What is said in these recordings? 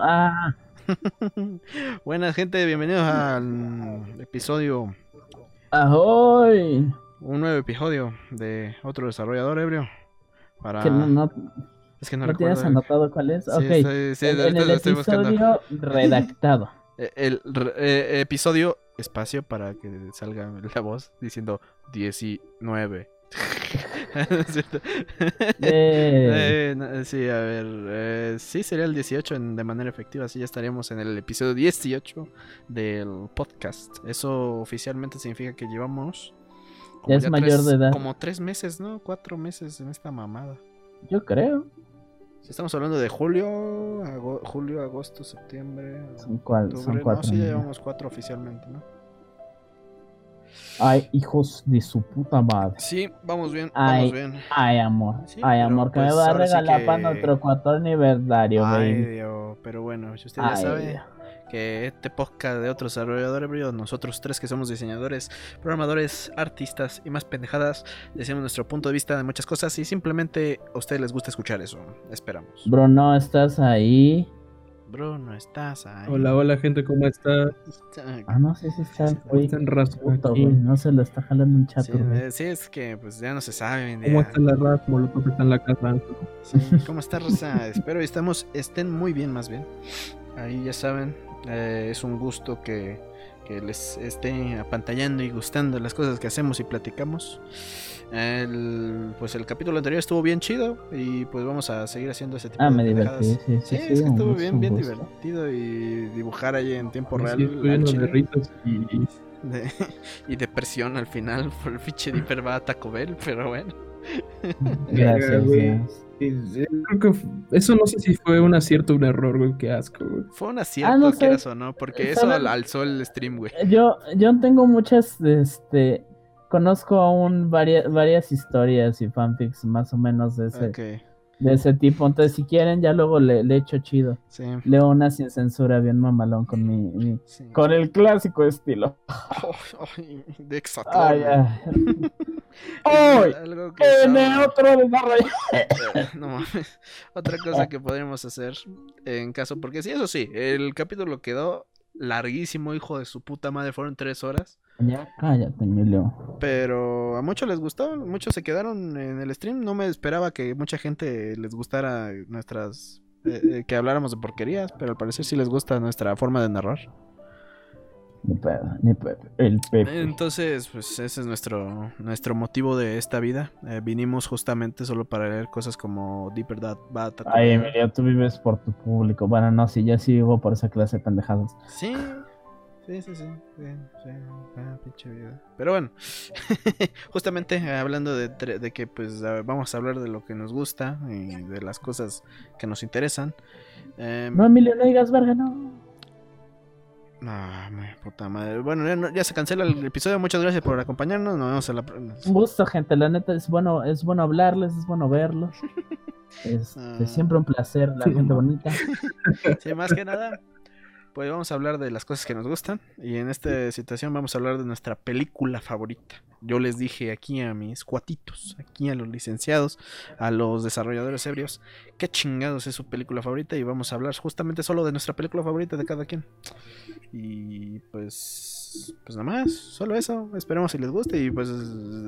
Ah, Buenas gente, bienvenidos al episodio, ahoy. un nuevo episodio de otro desarrollador ebrio. Para... Que no, no, es que no, ¿no tienes recuerdo. anotado cuál es. Sí, ok. estoy- sí, en, en ahorita el estoy buscando. episodio redactado. Eh, El, re- eh, episodio espacio para que salga la voz diciendo 19. Eh, Eh, sí, a ver. eh, sí, sería el 18 en- de manera efectiva. Así ya estaríamos en el episodio 18 del podcast. Eso oficialmente significa que llevamos. como Ya es mayor tres- de edad. Como tres meses, ¿no? Cuatro meses en esta mamada. yo creo. Si estamos hablando de julio, ago- julio, agosto, septiembre. Son, cual, son octubre, cuatro. no, sí, ya llevamos cuatro oficialmente, ¿no? Ay, hijos de su puta madre. Sí, vamos bien, Ay, vamos bien. Ay, amor. Sí, Ay, amor, que me pues, va a sí regalar que- para nuestro cuarto aniversario, Ay, baby. Dios, pero bueno, si usted ya sabe Dios. que este podcast de otros desarrolladores, bro, nosotros tres que somos diseñadores, programadores, artistas y más pendejadas, decimos nuestro punto de vista de muchas cosas y simplemente a ustedes les gusta escuchar eso, esperamos. Bro, no estás ahí. Bro, no estás ahí. Hola, hola gente, ¿cómo está? Ah, no, sí, sí está. ¿Cómo están raza. No se lo está jalando un chato, Sí, güey. sí, es que pues ya no se sabe. hoy en ¿Cómo día. está la raza? Molotov está en la casa. Sí, ¿Cómo está Rosa? Espero estamos, estén muy bien más bien. Ahí ya saben, eh, es un gusto que, que les esté apantallando y gustando las cosas que hacemos y platicamos. El, pues el capítulo anterior estuvo bien chido y pues vamos a seguir haciendo ese tipo Ah, de me divertí, sí, sí, Sí, sí. es que estuvo es bien, bien gusto. divertido y dibujar ahí en tiempo real de chile. risas y De- y depresión al final por el pinche Dipper va a Taco Bell, pero bueno. Gracias, creo que eso no sé si fue un acierto o un error, güey, qué asco, güey. Fue un acierto, Ah, no sé. quieras o no, porque eso ¿Saben? al- alzó el stream, güey. Yo, yo tengo muchas, este, conozco aún varias, varias historias y fanfics más o menos de ese, de ese tipo. Entonces, si quieren, ya luego le, le echo chido. sí. Leo una sin censura bien mamalón con mi, mi- sí. con el clásico estilo. Ay, de Exatlón, Ay, güey. ay. Hoy, algo que en estaba- otro desarrollo. No mames. Otra cosa que podríamos hacer en caso, porque sí, eso sí, el capítulo quedó larguísimo, hijo de su puta madre, fueron tres horas. Ya cállate, Emilio. Pero a muchos les gustó, muchos se quedaron en el stream. No me esperaba que mucha gente les gustara nuestras. eh, eh, que habláramos de porquerías, pero al parecer sí les gusta nuestra forma de narrar. Ni pedo, ni pedo. El Pepe. Entonces, pues ese es nuestro, nuestro motivo de esta vida. Eh, vinimos justamente solo para leer cosas como Deeper Dad Bat. Ay, Emilio, tú vives por tu público. Bueno, no, sí, yo sí vivo por esa clase de pendejadas. Sí, sí, sí, sí. sí, sí, ah, pinche vida. Pero bueno, justamente hablando de, de que pues a- vamos a hablar de lo que nos gusta y de las cosas que nos interesan. Em, No, Emilio, no digas verga, no. Ah, me puta madre. Bueno, ya, ya se cancela el episodio. Muchas gracias por acompañarnos. Nos vemos en la pr- Un gusto, gente. La neta es bueno, es bueno hablarles, es bueno verlos. Es Ah. siempre un placer, la gente bonita. Sí, más que nada, pues vamos a hablar de las cosas que nos gustan. Y en esta situación vamos a hablar de nuestra película favorita. Yo les dije aquí a mis cuatitos, aquí a los licenciados, a los desarrolladores ebrios, qué chingados es su película favorita. Y vamos a hablar justamente solo de nuestra película favorita de cada quien. Y pues, pues nada más, solo eso. Esperemos si les guste. Y pues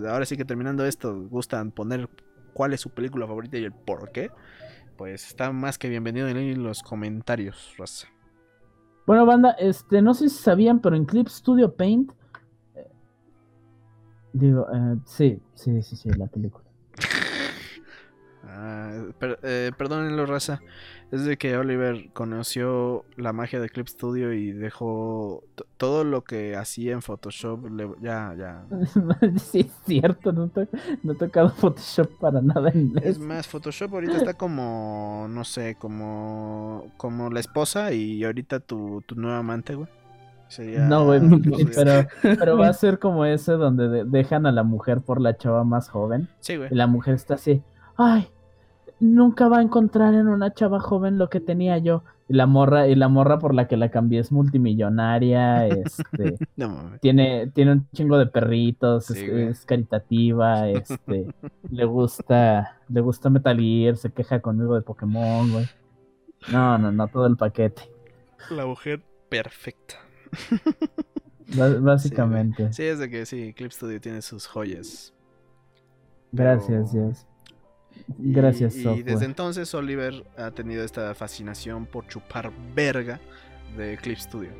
ahora sí que terminando esto, gustan poner cuál es su película favorita y el por qué. Pues está más que bienvenido en los comentarios, raza. Bueno, banda, este, no sé si sabían, pero en Clip Studio Paint. eh, digo, eh, sí, sí, sí, sí, la película. Ah, per- eh, perdónenlo, raza. Es de que Oliver conoció la magia de Clip Studio y dejó todo lo que hacía en Photoshop. le- ya, ya. sí, es cierto, no, to- no he tocado Photoshop para nada en Es más, Photoshop ahorita está como, no sé, como, como la esposa y ahorita tu, tu nueva amante, güey. Sería- No, güey, pero, pero va a ser como ese donde de- dejan a la mujer por la chava más joven. Sí, güey. Y la mujer está así, ay, nunca va a encontrar en una chava joven lo que tenía yo. Y la morra, y la morra por la que la cambié es multimillonaria, este, No tiene, tiene un chingo de perritos, es, Sí, caritativa, este, le gusta, le gusta Metal Gear, se queja conmigo de Pokémon, güey. No, no, no, todo el paquete. La mujer perfecta. Básicamente. Sí, es de que sí, Clip Studio tiene sus joyas. Gracias, pero- Dios. Y- Gracias, Y, software. desde entonces Oliver ha tenido esta fascinación por chupar verga de Clip Studio.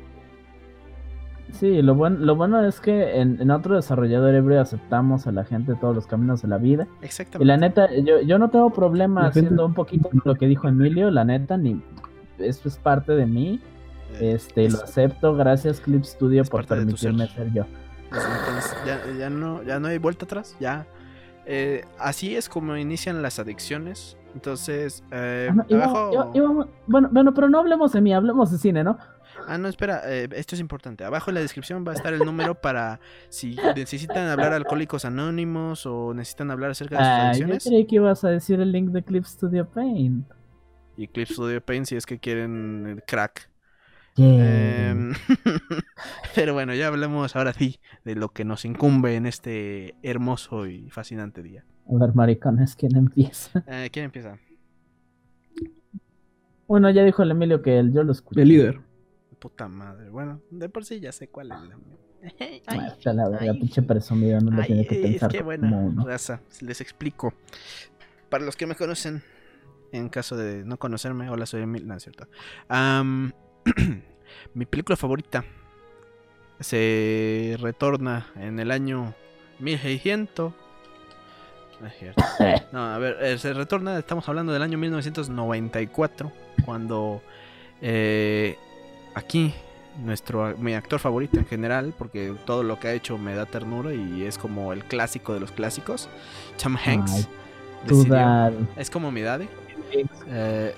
Sí, lo bueno, lo bueno es que en, en otro desarrollador ebrio aceptamos a la gente de todos los caminos de la vida. Y Exactamente. la neta, yo, yo no tengo problema La gente- haciendo un poquito lo que dijo Emilio, la neta, ni esto es parte de mí. Eh, Este, es- lo acepto, gracias Clip Studio por permitirme ser yo. entonces ya, ya no, ya no hay vuelta atrás. Ya. Eh, así es como inician las adicciones. Entonces, eh, Ah, no, íbamos- abajo. iba- íbamos- bueno, bueno, pero no hablemos de mí, hablemos de cine, ¿no? Ah, no, espera, eh, esto es importante. Abajo en la descripción va a estar el número para si necesitan hablar a Alcohólicos Anónimos o necesitan hablar acerca de sus Ah, yo adicciones. creí que ibas a decir el link de Clip Studio Paint. Y Clip Studio Paint si es que quieren el crack. Yeah. Em, pero bueno, ya hablamos ahora sí de lo que nos incumbe en este hermoso y fascinante día. A ver, maricones, ¿quién empieza? Eh, ¿Quién empieza? Bueno, ya dijo el Emilio que él, yo lo escuché. El líder. Puta madre. Bueno, de por sí ya sé cuál es la. Ay, Ah, está la verga, pinche presumido, no lo Ay, tiene que es pensar que como buena uno. raza. Les explico. Para los que me conocen, en caso de no conocerme, hola, soy Emil. No, es cierto. Am, mi película favorita se retorna en el año 1600. No es cierto. No, a ver, eh, se retorna, estamos hablando del año 1994, cuando eh, aquí nuestro mi actor favorito en general, porque todo lo que ha hecho me da ternura y es como el clásico de los clásicos, Tom Hanks, Ay, decidió- es como mi daddy, eh,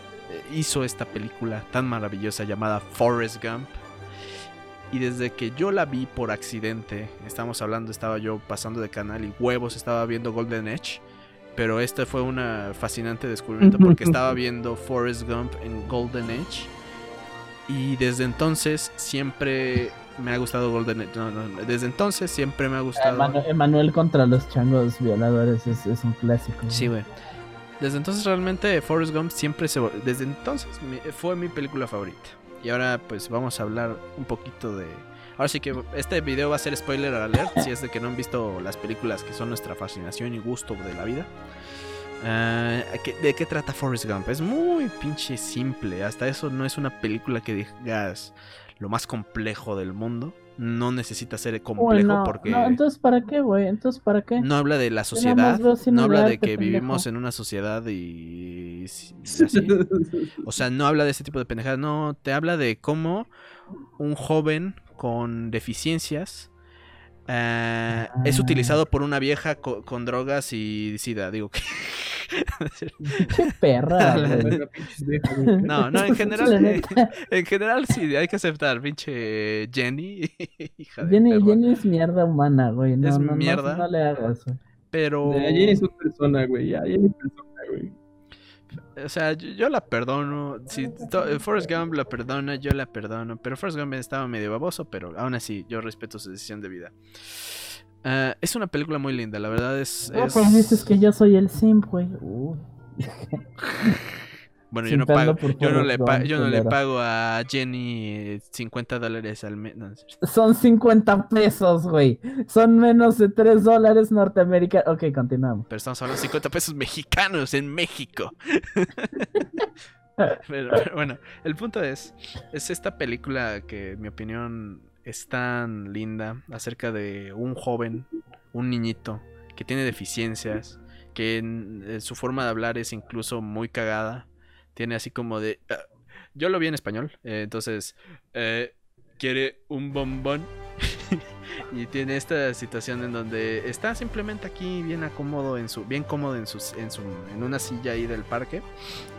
hizo esta película tan maravillosa llamada Forrest Gump. Y desde que yo la vi por accidente, estamos hablando, estaba yo pasando de canal y huevos, estaba viendo Golden Edge. Pero este fue un fascinante descubrimiento porque estaba viendo Forrest Gump en Golden Edge. Y desde entonces siempre me ha gustado Golden Edge. No, no, desde entonces siempre me ha gustado. Emanu- Emanuel contra los changos violadores es, es un clásico. Sí, güey. Desde entonces realmente Forrest Gump siempre se... Desde entonces fue mi película favorita. Y ahora pues vamos a hablar un poquito de... Ahora sí que este video va a ser spoiler alert si es de que no han visto las películas que son nuestra fascinación y gusto de la vida. Ah, ¿qué- ¿De qué trata Forrest Gump? Es muy pinche simple. Hasta eso no es una película que digas lo más complejo del mundo. No necesita ser complejo Bueno, porque... no, entonces ¿para qué, güey? Entonces ¿para qué? No habla de la sociedad, no habla de que pendejo. vivimos en una sociedad y, y así. O sea, no habla de ese tipo de pendejadas, no, te habla de cómo un joven con deficiencias eh, es Ah. utilizado por una vieja co- con drogas y sida, digo que... Qué perra. No, no, en general, neta, en general sí, hay que aceptar, pinche Jenny, hija de Jenny, perra. Jenny es mierda humana, güey. No, Es no, no, mierda. No, le hagas, güey. pero... Ya, Jenny es una persona, güey. Ya, Jenny es persona, güey. O sea, yo, yo la perdono. Si to- Forrest Gump la perdona, yo la perdono. Pero Forrest Gump estaba medio baboso, pero aún así yo respeto su decisión de vida. Ah, es una película muy linda, la verdad es... No, es- pues dices que yo soy el simp, güey. Uh. Bueno, yo no, pago, yo, no le pa- Gump, yo no le culero. pago a Jenny eh, 50 dólares al mes. no. Son 50 pesos, güey. Son menos de 3 dólares norteamericanos. Ok, continuamos. pero estamos hablando de 50 pesos mexicanos en México. Pero, pero bueno, el punto es, es esta película que en mi opinión es tan linda acerca de un joven, un niñito que tiene deficiencias, que en- en su forma de hablar es incluso muy cagada, tiene así como de... ah, yo lo vi en español, eh, entonces eh, quiere un bombón y tiene esta situación en donde está simplemente aquí bien acomodo en su bien cómodo en sus en su en una silla ahí del parque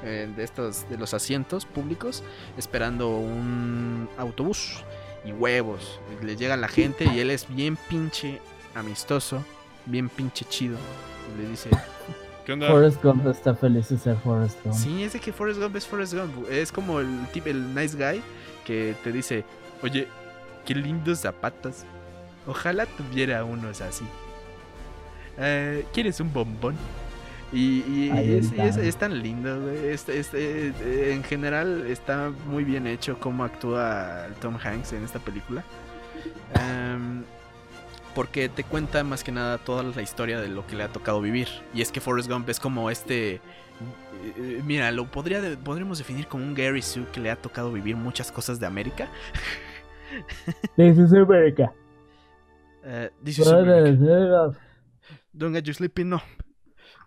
eh, de estos de los asientos públicos esperando un autobús y huevos. Le llega la gente y él es bien pinche amistoso bien pinche chido. Y le dice ¿Qué onda? Forrest Gump está feliz de ser Forrest Gump. Sí, es de que Forrest Gump es Forrest Gump. Es como el tip, el nice guy que te dice, oye, qué lindos zapatos. Ojalá tuviera unos así. Eh, ¿Quieres un bombón? Y, es, está. es- es tan lindo, güey. Es- es- eh, eh, en general está muy bien hecho cómo actúa Tom Hanks en esta película. Em, porque te cuenta más que nada toda la historia de lo que le ha tocado vivir. Y es que Forrest Gump es como este... eh, Mira, lo podría podríamos definir como un Gary Sue que le ha tocado vivir muchas cosas de América. This is America. Eh, this is America. Don't get you sleeping, no.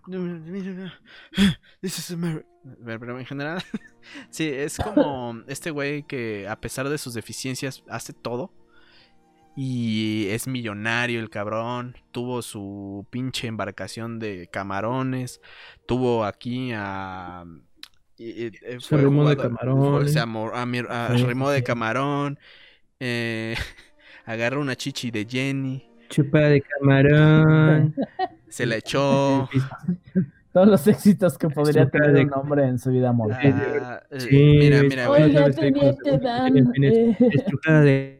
This is America. Pero en general, sí, es como este güey que a pesar de sus deficiencias hace todo. Y es millonario el cabrón. Tuvo su pinche embarcación de camarones. Tuvo aquí a... y- y- eh, Se arrimó de camarones. Se arrimó de camarón. eh, agarró una chichi de Jenny. Chupa de camarón. Se la echó. Todos los éxitos que podría tener de- un hombre en su vida amorosa. Ah, eh, Sí, mira, mira, güey. Oiga, Oiga, estoy con- teniente Dan. Tienes- tienes- Es chupa de,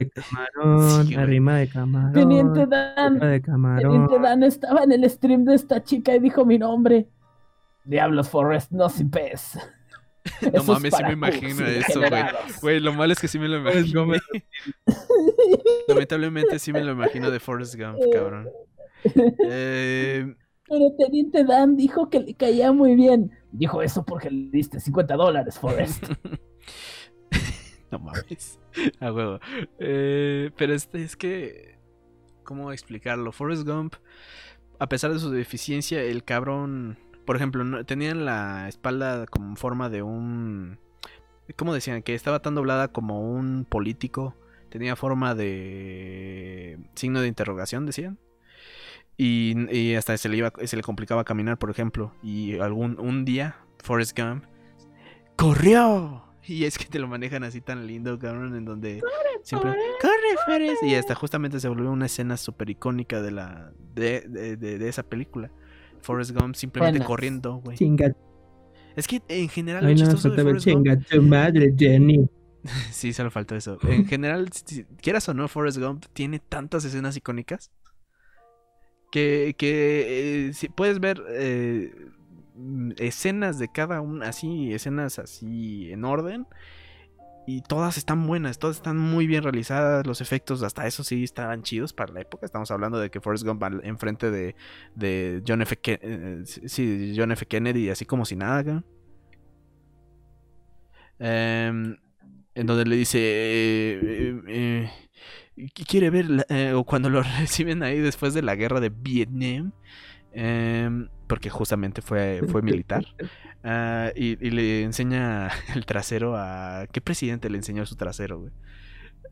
de camarón. Sí, güey. arrima de camarón. Teniente Dan. Chupa de camarón. Teniente Dan estaba en el stream de esta chica y dijo mi nombre. Diablos, Forrest, no si pez. No Eso es mames, sí me imagino eso, güey. lo malo es que sí me lo Forrest imagino. Lamentablemente sí me lo imagino de Forrest Gump, cabrón. Eh, Pero Teniente Dan dijo que le caía muy bien. Dijo eso porque le diste 50 dólares, Forrest. no mames. A huevo. Eh, pero este es que. ¿Cómo explicarlo? Forrest Gump, a pesar de su deficiencia, el cabrón. Por ejemplo, no- tenía en la espalda como forma de un. ¿Cómo decían? Que estaba tan doblada como un político. Tenía forma de. signo de interrogación, decían. Y, y hasta se le, iba, se le complicaba caminar, por ejemplo. Y algún un día, Forrest Gump corrió. Y es que te lo manejan así tan lindo, cabrón, en donde siempre corre, Forrest. Y hasta justamente se volvió una escena súper icónica de la de, de, de- de esa película. Forrest Gump simplemente Buenas. corriendo, güey. Es que en general Ay, no, faltaba chinga tu madre, Jenny. Sí, solo faltó eso. En general, si- quieras o no, Forrest Gump tiene tantas escenas icónicas que, que eh, si puedes ver eh, escenas de cada una, así, escenas así en orden. Y todas están buenas, todas están muy bien realizadas. Los efectos, hasta eso sí, estaban chidos para la época. Estamos hablando de que Forrest Gump al- enfrente de, de John F. Eh, sí, John F. Kennedy, así como si nada. Em, en donde le dice eh, eh, eh, quiere ver o cuando lo reciben ahí después de la guerra de Vietnam em, porque justamente fue, fue militar ah, y, y le enseña el trasero a ¿qué presidente le enseñó su trasero güey?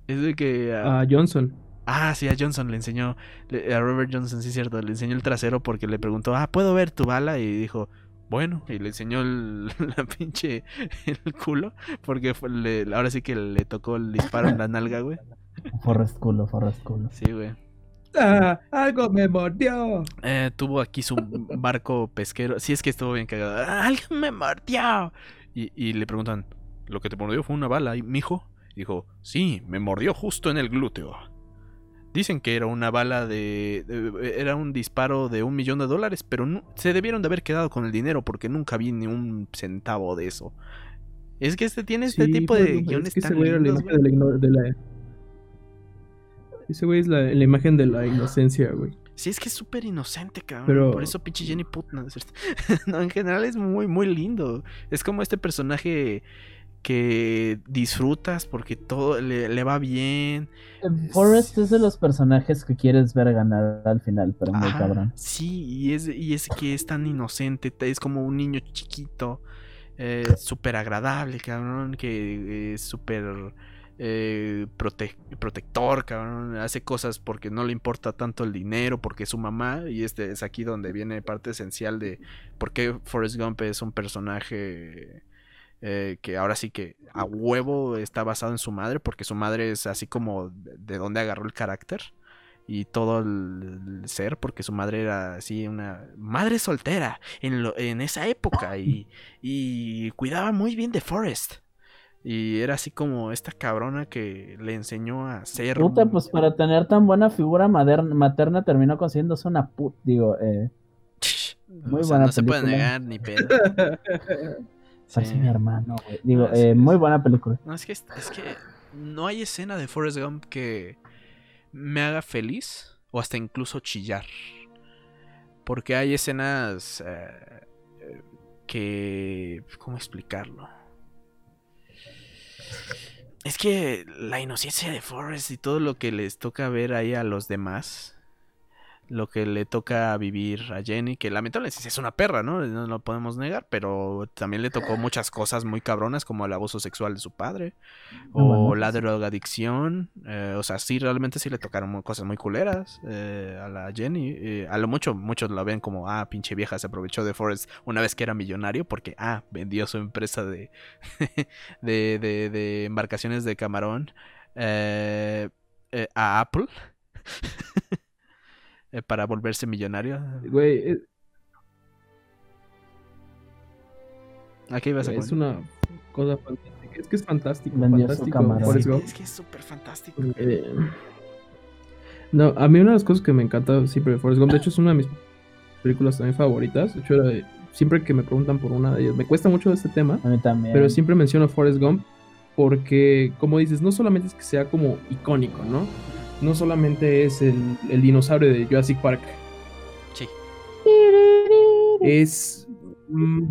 es de que a- A Johnson. Ah, sí, a Johnson le enseñó, le- a Robert Johnson, sí es cierto, le enseñó el trasero porque le preguntó, ah, ¿puedo ver tu bala? Y dijo, bueno, y le enseñó el, la pinche, el culo, porque fue- le- ahora sí que le tocó el disparo en la nalga, güey. Forrest culo, Forrest culo. Sí, güey. Ah, algo me mordió. Eh, tuvo aquí su barco pesquero, sí es que estuvo bien cagado, "Ah, alguien me mordió. Y, y le preguntan, ¿lo que te mordió fue una bala, mijo? Y dijo, sí, me mordió justo en el glúteo. Dicen que era una bala de, de- Era un disparo de un millón de dólares, pero se debieron de haber quedado con el dinero porque nunca vi ni un centavo de eso. Es que este tiene este Sí, tipo pues, de no, guiones tan lindos, imagen de la, igno- de la- Ese güey es la, la imagen de la inocencia, güey. Sí, es que es súper inocente, cabrón. Pero- Por eso pinche Jenny Put, no. No, en general es muy, muy lindo. Es como este personaje que disfrutas porque todo le, le va bien. Eh, Forrest es de los personajes que quieres ver ganar al final, pero muy Ajá, cabrón. Sí, y es, y es que es tan inocente, te- es como un niño chiquito, eh, súper agradable, cabrón, que es súper eh, prote- protector, cabrón, hace cosas porque no le importa tanto el dinero, porque es su mamá, y este es aquí donde viene parte esencial de por qué Forrest Gump es un personaje eh, que ahora sí que a huevo está basado en su madre, porque su madre es así como de donde agarró el carácter. y todo el, ser, porque su madre era así una madre soltera en, en esa época y, y cuidaba muy bien de Forrest. Y era así como esta cabrona que le enseñó a ser... Puta, pues para tener tan buena figura materna, materna terminó consiguiéndose una put, digo, eh, Muy buena no se puede negar ni pedo. parece Sí. mi hermano, güey. Digo, eh, muy buena película. No, es que, es que no hay escena de Forrest Gump que me haga feliz o hasta incluso chillar. Porque hay escenas eh, eh, que... ¿Cómo explicarlo? Es que la inocencia de Forrest y todo lo que les toca ver ahí a los demás, lo que le toca vivir a Jenny, que lamentablemente es una perra, ¿no? No lo podemos negar, pero también le tocó muchas cosas muy cabronas como el abuso sexual de su padre o bueno, la drogadicción. eh, o sea, sí, realmente sí le tocaron cosas muy culeras eh, a la Jenny. eh, a lo mucho, muchos lo ven como, ah, pinche vieja, se aprovechó de Forrest una vez que era millonario porque, ah, vendió su empresa de, de, de, de embarcaciones de camarón eh, a Apple. eh, para volverse millonario. Güey, es, ¿A qué ibas a es una cosa fantástica. Es que es fantástico. Fantástico. es que es súper fantástico. Eh, no, a mí una de las cosas que me encanta siempre de Forrest Gump, de hecho es una de mis películas también favoritas. De hecho, era de- siempre que me preguntan por una de ellas, me cuesta mucho este tema, A mí también. pero siempre menciono Forrest Gump porque, como dices, no solamente es que sea como icónico, ¿no? No solamente es el, el dinosaurio de Jurassic Park, Sí. es... mm,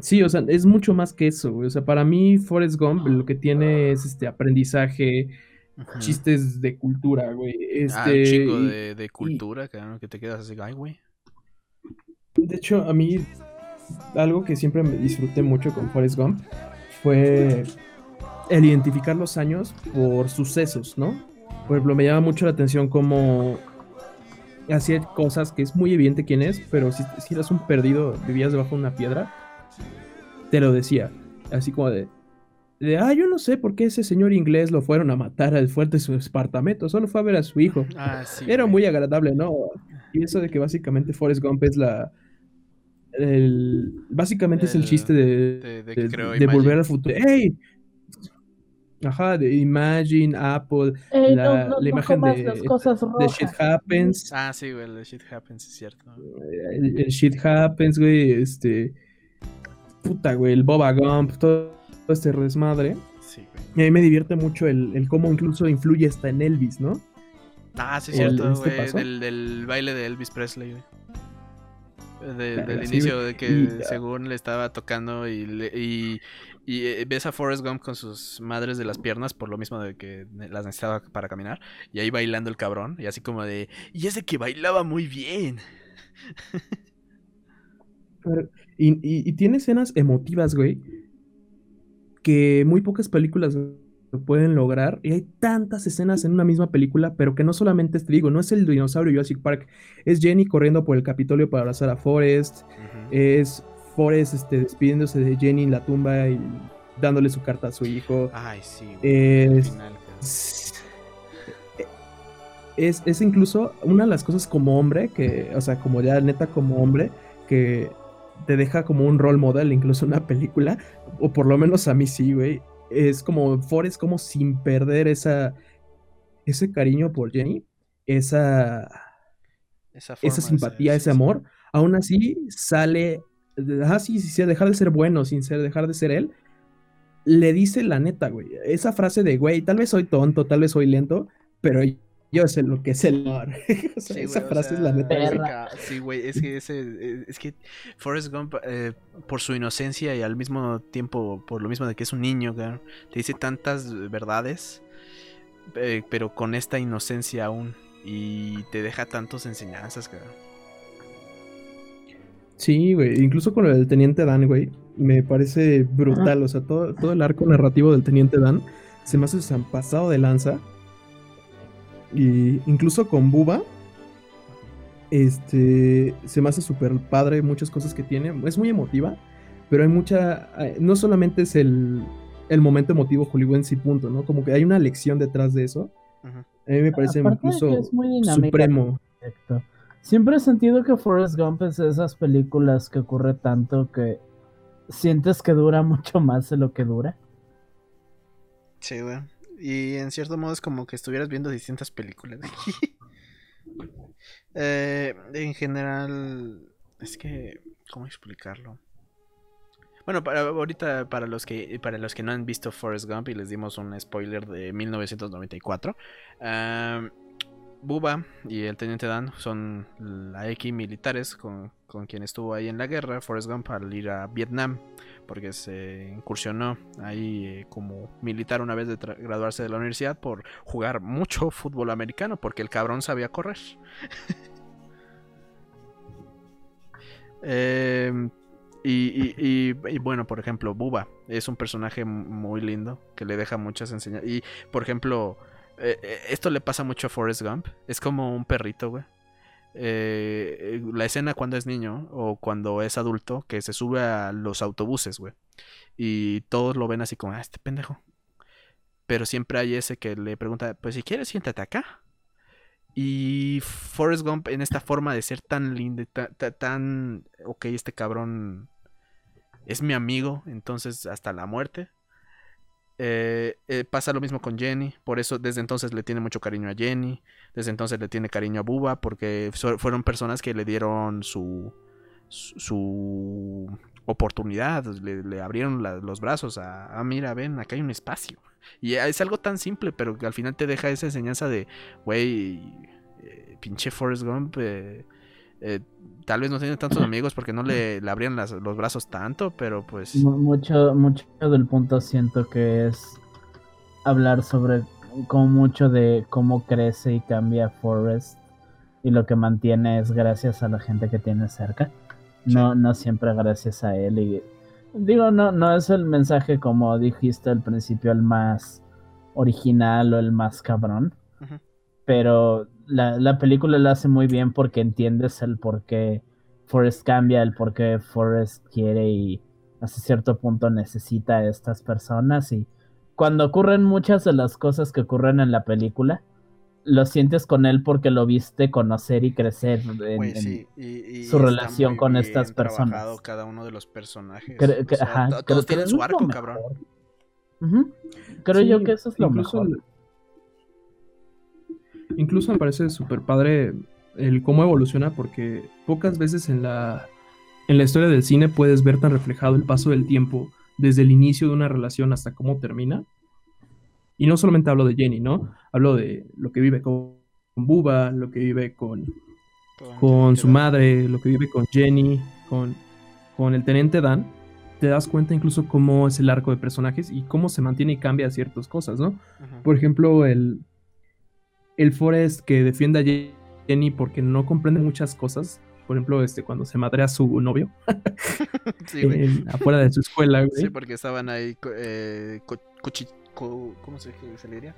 sí, o sea, es mucho más que eso, güey. O sea, para mí Forrest Gump lo que tiene es este aprendizaje, chistes de cultura, güey. Este, Ah, un chico de, de cultura, que te quedas así, ay, güey. De hecho, a mí algo que siempre me disfruté mucho con Forrest Gump fue el identificar los años por sucesos, ¿no? Por ejemplo, me llama mucho la atención cómo hacía cosas que es muy evidente quién es, pero si, si eras un perdido, vivías debajo de una piedra, te lo decía. Así como de, de, ah, yo no sé por qué ese señor inglés lo fueron a matar al fuerte de su espartamento, solo fue a ver a su hijo. Ah, sí. Era muy agradable, ¿no? Y eso de que básicamente Forrest Gump es la. El, básicamente es el chiste de, de- de volver al futuro. ¡Ey! Ajá, de Imagine, Apple, Ey, la- no, no, la no imagen comas de- las cosas rojas. Shit Happens. Ah, sí, güey, el shit happens, es cierto. El, el Shit Happens, güey. Este. Puta, güey. El Boba Gump, todo, todo este desmadre. Sí, güey. Y a mí me divierte mucho el, el cómo incluso influye hasta en Elvis, ¿no? Ah, sí, es ¿El- cierto, este güey. Del, del baile de Elvis Presley, güey. De- del sí, inicio, güey. de que Y- según le estaba tocando y, le- y, y, eh, ves a Forrest Gump con sus madres de las piernas por lo mismo de que las necesitaba para caminar y ahí bailando el cabrón y así como de y es de que bailaba muy bien Pero- Y, y- y tiene escenas emotivas, güey, que muy pocas películas lo pueden lograr. Y hay tantas escenas en una misma película, pero que no solamente es, te digo, no es el dinosaurio Jurassic Park, es Jenny corriendo por el Capitolio para abrazar a Forrest, es Forrest este, despidiéndose de Jenny en la tumba y dándole su carta a su hijo. ay sí güey, Es- final, es, es incluso una de las cosas como hombre, que, o sea, como ya neta como hombre, que te deja como un role model, incluso una película, o por lo menos a mí sí, güey. Es como Forrest, como sin perder esa, ese cariño por Jenny, esa, esa, esa simpatía, ser, ese sí, sí. amor, aún así sale, ah, sí, sí, sí, dejar de ser bueno, sin ser, dejar de ser él, le dice la neta, güey. Esa frase de, güey, tal vez soy tonto, tal vez soy lento, pero yo sé lo que es el amor. o sea, Sí, esa güey, o frase es la neta. güey. Sí, güey, es que ese, eh, es que Forrest Gump, eh, por su inocencia y al mismo tiempo, por lo mismo de que es un niño, cabrón, te dice tantas verdades, eh, pero con esta inocencia aún, y te deja tantas enseñanzas, cabrón. Sí, güey. Incluso con el Teniente Dan, güey, me parece brutal. O sea, todo, todo el arco narrativo del Teniente Dan se me hace tan pasado de lanza. Y incluso con Buba, este, se me hace súper padre muchas cosas que tiene. Es muy emotiva, pero hay mucha, eh, no solamente es el, el momento emotivo hollywoodense y punto, ¿no? Como que hay una lección detrás de eso A mí me parece incluso supremo. Siempre he sentido que Forrest Gump es de esas películas que ocurre tanto que sientes que dura mucho más de lo que dura. Sí, güey. Y en cierto modo es como que estuvieras viendo distintas películas. eh, en general, es que, ¿cómo explicarlo? Bueno, para ahorita para los que para los que no han visto Forrest Gump y les dimos un spoiler de 1994. Uh, Buba y el teniente Dan son la X militares con, con, quien estuvo ahí en la guerra, Forrest Gump al ir a Vietnam, porque se incursionó ahí eh, como militar una vez de graduarse de la universidad por jugar mucho fútbol americano, porque el cabrón sabía correr. eh, y, bueno, por ejemplo, Buba es un personaje muy lindo que le deja muchas enseñanzas. Y, por ejemplo, eh, eh, esto le pasa mucho a Forrest Gump. Es como un perrito, güey. Eh, la escena cuando es niño o cuando es adulto que se sube a los autobuses, güey. Y todos lo ven así como, ah, este pendejo. Pero siempre hay ese que le pregunta, pues si quieres, siéntate acá. Y Forrest Gump en esta forma de ser tan lindo, tan, tan, ok, este cabrón es mi amigo, entonces hasta la muerte. Eh, eh, pasa lo mismo con Jenny, por eso desde entonces le tiene mucho cariño a Jenny, desde entonces le tiene cariño a Buba, porque fueron personas que le dieron su, su oportunidad, le, abrieron los brazos a, ah, mira, ven, acá hay un espacio. Y es algo tan simple, pero que al final te deja esa enseñanza de, güey, eh, pinche Forrest Gump, eh, tal vez no tiene tantos amigos porque no le, le abrían los brazos tanto, pero pues... Mucho, mucho del punto siento que es hablar sobre como mucho de cómo crece y cambia Forrest y lo que mantiene es gracias a la gente que tiene cerca. No, no siempre gracias a él. Y digo, no, no es el mensaje como dijiste al principio, el más original o el más cabrón. Pero la, la, película lo hace muy bien porque entiendes el por qué Forrest cambia, el por qué Forrest quiere y hasta cierto punto necesita a estas personas. Y cuando ocurren muchas de las cosas que ocurren en la película, lo sientes con él porque lo viste conocer y crecer en, su relación con estas personas. cada uno de los personajes. todos tienen su arco, cabrón. Creo yo que eso es lo mejor. Incluso me parece súper padre el cómo evoluciona porque pocas veces en la, en la historia del cine puedes ver tan reflejado el paso del tiempo desde el inicio de una relación hasta cómo termina. Y no solamente hablo de Jenny, ¿no? Hablo de lo que vive con, Buba, lo que vive con, con su madre, lo que vive con Jenny, con, con el teniente Dan. Te das cuenta incluso cómo es el arco de personajes y cómo se mantiene y cambia ciertas cosas, ¿no? Por ejemplo, el, el Forrest que defiende a Jenny porque no comprende muchas cosas. Por ejemplo, este, cuando se madrea a su novio. afuera de su escuela, güey. Sí, porque estaban ahí eh, ¿Cómo se, se le diría?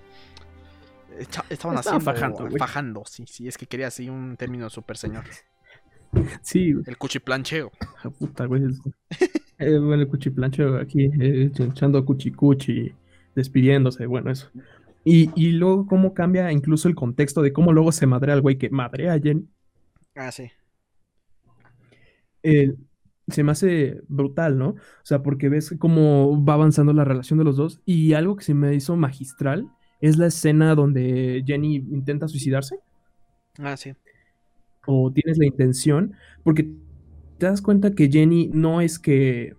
Estaban haciendo fajando, fajando, sí, sí, es que quería así un término súper señor. Sí, El cuchiplancheo. Puta, güey. eh, bueno, el cuchiplancheo aquí, eh, echando cuchicuchi, despidiéndose, bueno, eso. Y, luego cómo cambia incluso el contexto de cómo luego se madrea al güey que madrea a Jenny. Ah, sí. Eh, se me hace brutal, ¿no? O sea, porque ves cómo va avanzando la relación de los dos. Y algo que se me hizo magistral es la escena donde Jenny intenta suicidarse. Ah, sí. O tienes la intención. Porque te das cuenta que Jenny no es que.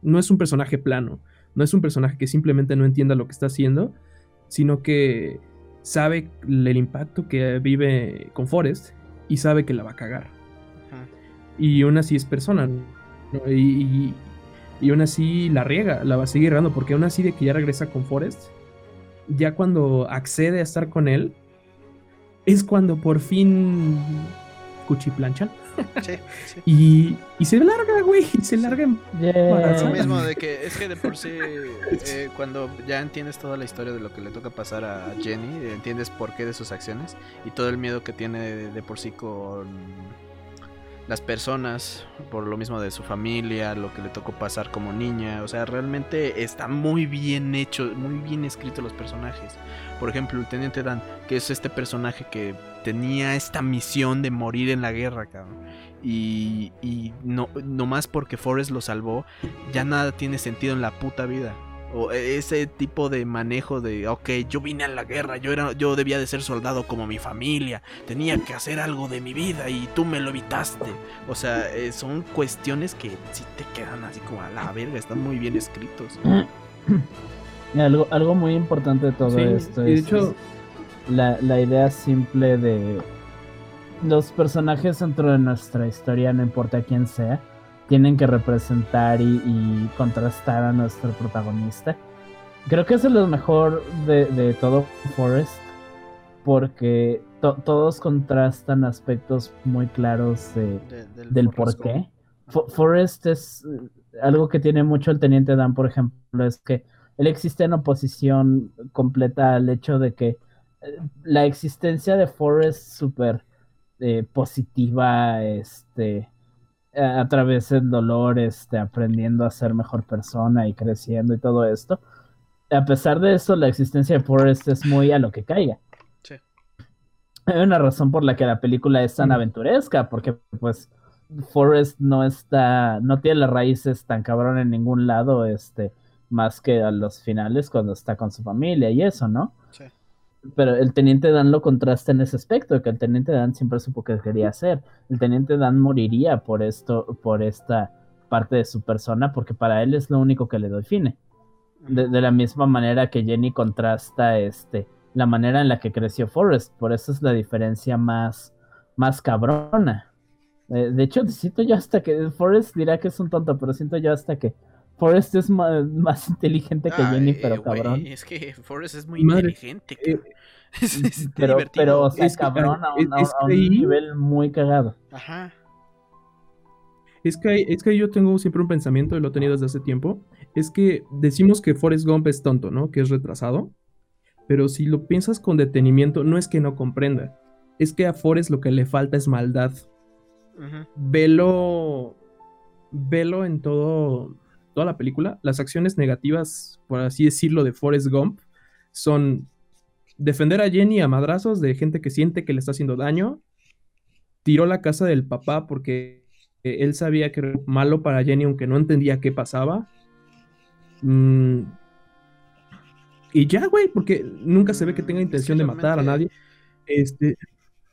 No es un personaje plano. No es un personaje que simplemente no entienda lo que está haciendo sino que sabe el impacto que vive con Forrest y sabe que la va a cagar. Y aún así es persona, y, y, aún así la riega, la va a seguir errando, porque aún así de que ya regresa con Forrest, ya cuando accede a estar con él, es cuando por fin cuchiplanchan. Y, y, se larga, güey, se larga. Lo mismo de que es que de por sí, eh, cuando ya entiendes toda la historia de lo que le toca pasar a Jenny, entiendes por qué de sus acciones y todo el miedo que tiene de, por sí con las personas, por lo mismo de su familia, lo que le tocó pasar como niña. O sea, realmente está muy bien hecho, muy bien escrito los personajes. Por ejemplo, el Teniente Dan, que es este personaje que tenía esta misión de morir en la guerra, cabrón. Y, y no, más porque Forrest lo salvó, ya nada tiene sentido en la puta vida. O ese tipo de manejo de, ok, yo vine a la guerra, yo, era, yo debía de ser soldado como mi familia, tenía que hacer algo de mi vida y tú me lo evitaste. O sea, eh, son cuestiones que sí te quedan así como a la verga, están muy bien escritos. algo, algo muy importante de todo esto es, hecho... la, la idea simple de los personajes dentro de nuestra historia, no importa quién sea, tienen que representar y, contrastar a nuestro protagonista. Creo que eso es lo mejor de, todo Forest, porque todos contrastan aspectos muy claros del, por qué. Forest es eh, algo que tiene mucho el teniente Dan, por ejemplo, es que él existe en oposición completa al hecho de que eh, la existencia de Forest súper eh, positiva, este, a través del dolor, este, aprendiendo a ser mejor persona y creciendo y todo esto. A pesar de eso, la existencia de Forrest es muy a lo que caiga. Sí. Hay una razón por la que la película es tan aventuresca, porque pues Forrest no está, no tiene las raíces tan cabrón en ningún lado, este, más que a los finales cuando está con su familia y eso, ¿no? Sí pero el teniente Dan lo contrasta en ese aspecto, que el teniente Dan siempre supo que quería hacer. El teniente Dan moriría por esto, por esta parte de su persona, porque para él es lo único que le define. De, la misma manera que Jenny contrasta este, la manera en la que creció Forrest, por eso es la diferencia más, más cabrona. Eh, de hecho, siento yo hasta que Forrest dirá que es un tonto, pero siento yo hasta que Forrest es más, inteligente que Jenny, pero cabrón. Es que Forrest es muy inteligente, eh, es, pero, pero, o sea, es cabrón a, un, nivel muy cagado. Ajá. Es que, es que yo tengo siempre un pensamiento, y lo he tenido desde hace tiempo, es que decimos que Forrest Gump es tonto, ¿no? Que es retrasado, pero si lo piensas con detenimiento, no es que no comprenda, es que a Forrest lo que le falta es maldad. Velo, velo en todo, toda la película. Las acciones negativas, por así decirlo, de Forrest Gump son defender a Jenny a madrazos de gente que siente que le está haciendo daño. Tiró la casa del papá porque él sabía que era malo para Jenny, aunque no entendía qué pasaba. Mm, y ya, güey, porque nunca se ve que tenga mm, intención de matar a nadie. Este.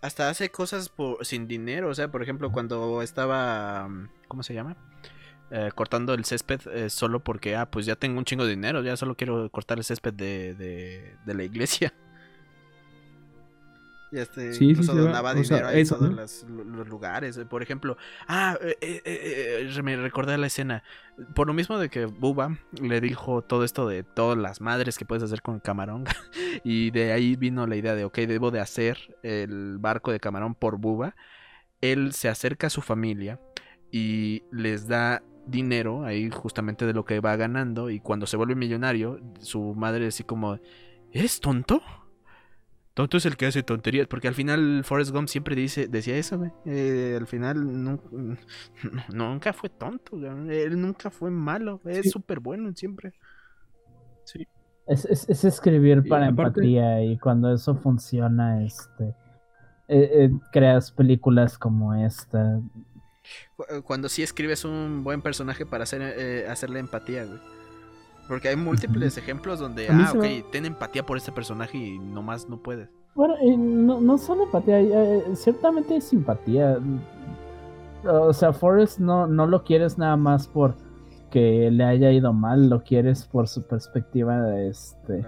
Hasta hace cosas sin dinero. O sea, por ejemplo, cuando estaba. ¿Cómo se llama? Eh, cortando el césped eh, solo porque, ah, pues ya tengo un chingo de dinero, ya solo quiero cortar el césped de, de la iglesia. Y este, sí, incluso donaba dinero a todos los, lugares. Por ejemplo, ah, eh, eh, eh, me recordé la escena. Por lo mismo de que Buba le dijo todo esto de todas las madres que puedes hacer con el camarón. y de ahí vino la idea de, ok, debo de hacer el barco de camarón por Buba. Él se acerca a su familia y les da dinero ahí justamente de lo que va ganando. Y cuando se vuelve millonario, su madre así como, ¿eres tonto? Tonto es el que hace tonterías, porque al final Forrest Gump siempre dice, decía eso, güey. Eh, al final nunca fue tonto, él nunca fue malo, es súper bueno siempre. Sí. Es, escribir para empatía y cuando eso funciona, este, eh, eh, creas películas como esta. Cuando sí escribes un buen personaje para hacer, hacerle empatía, güey. Porque hay múltiples ejemplos donde, ah, ok, ten empatía por este personaje y nomás no puedes. Bueno, no, no solo empatía, eh, ciertamente hay simpatía. O sea, Forrest no, no lo quieres nada más por que le haya ido mal, lo quieres por su perspectiva de este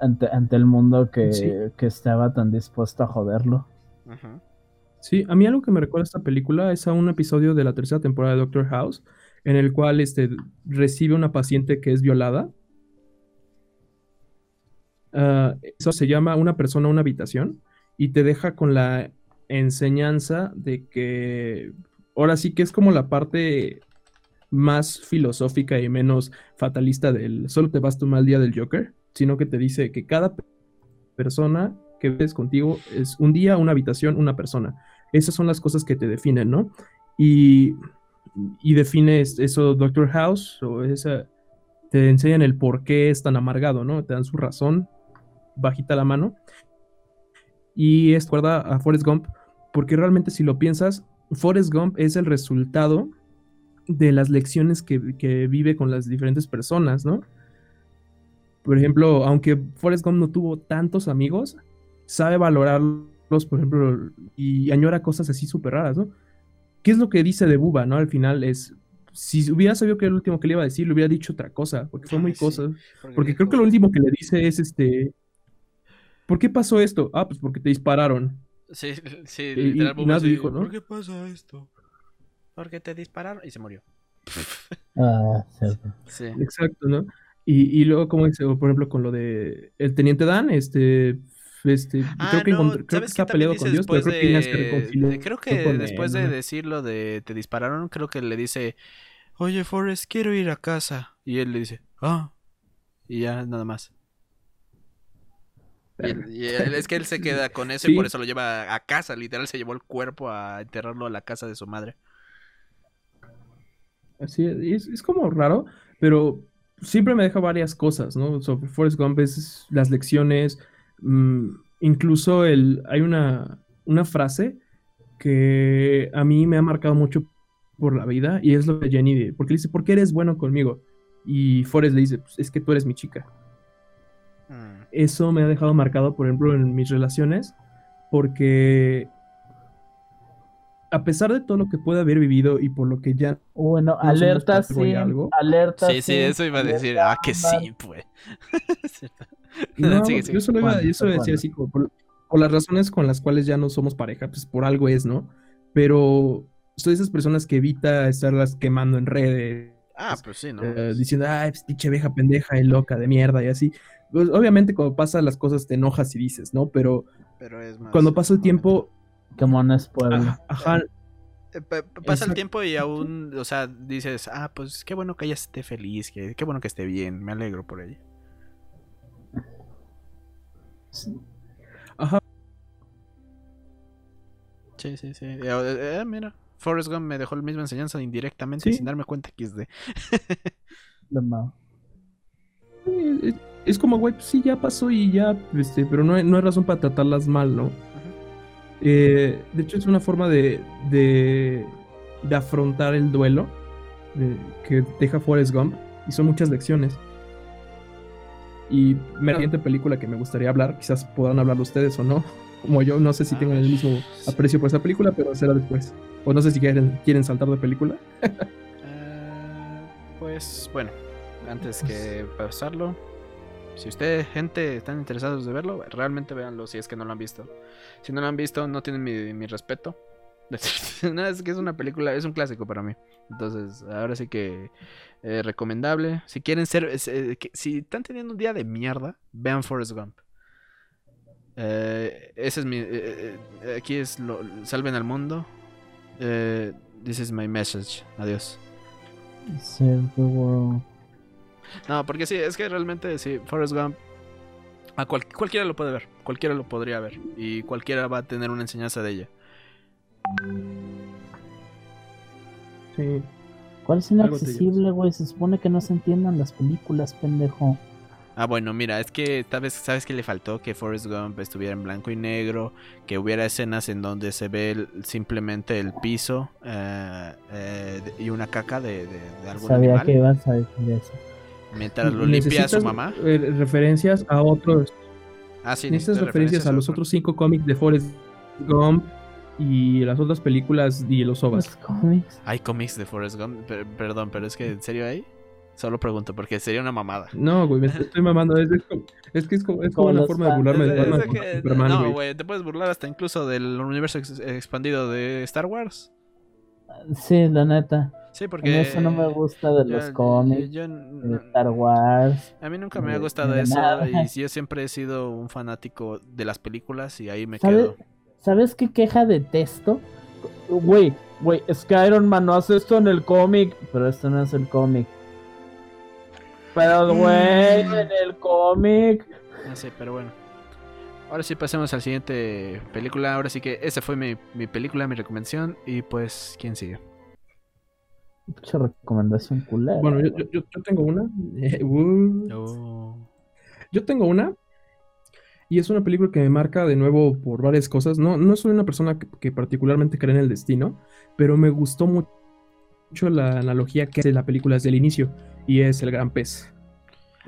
ante, ante el mundo que, que, estaba tan dispuesto a joderlo. Sí, a mí algo que me recuerda esta película es a un episodio de la tercera temporada de Doctor House, en el cual este, recibe una paciente que es violada. Ah, eso se llama una persona, una habitación, y te deja con la enseñanza de que ahora sí que es como la parte más filosófica y menos fatalista del solo te vas tu mal día del Joker, sino que te dice que cada persona que ves contigo es un día, una habitación, una persona. Esas son las cosas que te definen, ¿no? Y, define es- eso Doctor House, o te enseñan el por qué es tan amargado, ¿no? Te dan su razón, bajita la mano. Y es recuerda a Forrest Gump, porque realmente si lo piensas, Forrest Gump es el resultado de las lecciones que, que vive con las diferentes personas, ¿no? Por ejemplo, aunque Forrest Gump no tuvo tantos amigos, sabe valorarlos, por ejemplo, y añora cosas así súper raras, ¿no? ¿Qué es lo que dice de Buba, no? Al final es, si hubiera sabido que era lo último que le iba a decir, le hubiera dicho otra cosa, porque fue muy sí. cosa. Porque creo que lo último que le dice es este, ¿por qué pasó esto? Ah, pues porque te dispararon. Sí, sí, y- literal, y así, dijo, ¿no? ¿Por qué pasa esto? Porque te dispararon y se murió. Ah, cierto. Sí. Exacto, ¿no? Y, y luego, como dice, por ejemplo, con lo de el Teniente Dan, este, este, Ah, creo que, no, creo que ¿sabes qué está también peleado con Dios, pero después creo que de- Creo que después de ¿no? decir lo de te dispararon, creo que le dice, oye Forrest, quiero ir a casa. Y él le dice, ah. Y ya nada más. Y, él- y él- es que él se queda con eso y por eso lo lleva a casa. Literal se llevó el cuerpo a enterrarlo a la casa de su madre. Así es, es, es como raro, pero siempre me deja varias cosas, ¿no? Sobre Forrest Gump es las lecciones, mm, incluso el, hay una, una frase que a mí me ha marcado mucho por la vida y es lo de Jenny, porque le dice, ¿por qué eres bueno conmigo? Y Forrest le dice, pues es que tú eres mi chica. Mm. Eso me ha dejado marcado, por ejemplo, en mis relaciones, porque a pesar de todo lo que puede haber vivido y por lo que ya Bueno, No alerta sí, algo. alerta Sí, sí, eso iba a decir. Ah, que sí, pues. No, sigue. yo solo iba, yo solo iba a decir ¿Cuándo? así, como por, por las razones con las cuales ya no somos pareja, pues por algo es, ¿no? Pero soy de esas personas que evita estarlas quemando en redes, Ah, pues sí, ¿no? eh, diciendo, ay, pues, pinche vieja pendeja y loca de mierda y así. Pues, obviamente cuando pasan las cosas te enojas y dices, ¿no? Pero Pero es más. cuando pasa el tiempo, Como no es pueblo. ajá, ajá, Eh, pa- pa- Pasa el tiempo y aún, o sea, dices, ah, pues qué bueno que ella esté feliz, que, qué bueno que esté bien, me alegro por ella. ajá, Sí, sí, sí. Eh, eh, mira, Forrest Gump me dejó la misma enseñanza indirectamente Sí. sin darme cuenta XD. de ma- eh, eh, es como, güey, pues sí, ya pasó y ya, este, pero no hay, no hay razón para tratarlas mal, ¿no? Eh, de hecho, es una forma de, de, de afrontar el duelo de- que deja Forrest Gump. Y son muchas lecciones. Y la siguiente película que me gustaría hablar, quizás podrán hablarlo ustedes o no. Como yo, no sé si tengan el mismo aprecio por esa película, pero será después. O no sé si quieren, quieren saltar de película. Eh, pues bueno, antes que pasarlo, si ustedes, gente, están interesados de verlo, realmente véanlo si es que no lo han visto. Si no lo han visto, no tienen mi, mi respeto. no, es que es una película, es un clásico para mí. Entonces, ahora sí que eh, recomendable. Si quieren ser, eh, si están teniendo un día de mierda, vean Forrest Gump. Eh, ese es mi, aquí es lo, salven al mundo. This is my message. Adiós. Save the world. No, porque sí, es que realmente sí, Forrest Gump. A cual- cualquiera lo puede ver, cualquiera lo podría ver. Y cualquiera va a tener una enseñanza de ella. Sí. ¿Cuál es inaccesible, güey? Se supone que no se entiendan las películas, pendejo. Ah, bueno, mira, es que tal vez sabes que le faltó que Forrest Gump estuviera en blanco y negro, que hubiera escenas en donde se ve el- simplemente el piso eh, eh, y una caca de, de- de algún Sabía animal que ibas a decir eso. Mientras lo limpia Necesitas, su mamá. eh, referencias a otros. Ah, sí, necesitas referencias a los otro. otros cinco cómics de Forrest Gump y las otras películas y los ovas. Los cómics. Hay cómics de Forrest Gump, per- perdón, pero es que en serio hay. Solo pregunto porque sería una mamada. No, güey, me estoy mamando. Es, es como, es que es como, es como una forma de burlarme Es- de es Batman que- Superman, no, güey. güey, te puedes burlar hasta incluso del universo ex- expandido de Star Wars. Sí, la neta. Sí, A porque. mí eso no me gusta de yo- los cómics, yo- yo- de Star Wars. a mí nunca me ha de- gustado de eso nada. y yo siempre he sido un fanático de las películas y ahí me ¿Sabes, quedo. ¿Sabes qué queja detesto? Güey, güey, es que Iron Man no hace esto en el cómic, pero esto no es el cómic. Pero, güey, Mm. en el cómic. No sé, pero bueno. Ahora sí pasemos al siguiente película. Ahora sí que esa fue mi, mi película, mi recomendación. Y pues, ¿quién sigue? Mucha recomendación culera. Bueno, yo, yo- yo tengo una. Uh, Oh. Yo tengo una. Y es una película que me marca de nuevo por varias cosas. No, no soy una persona que, que particularmente cree en el destino, pero me gustó mu- mucho la analogía que hace la película desde el inicio. Y es el gran pez.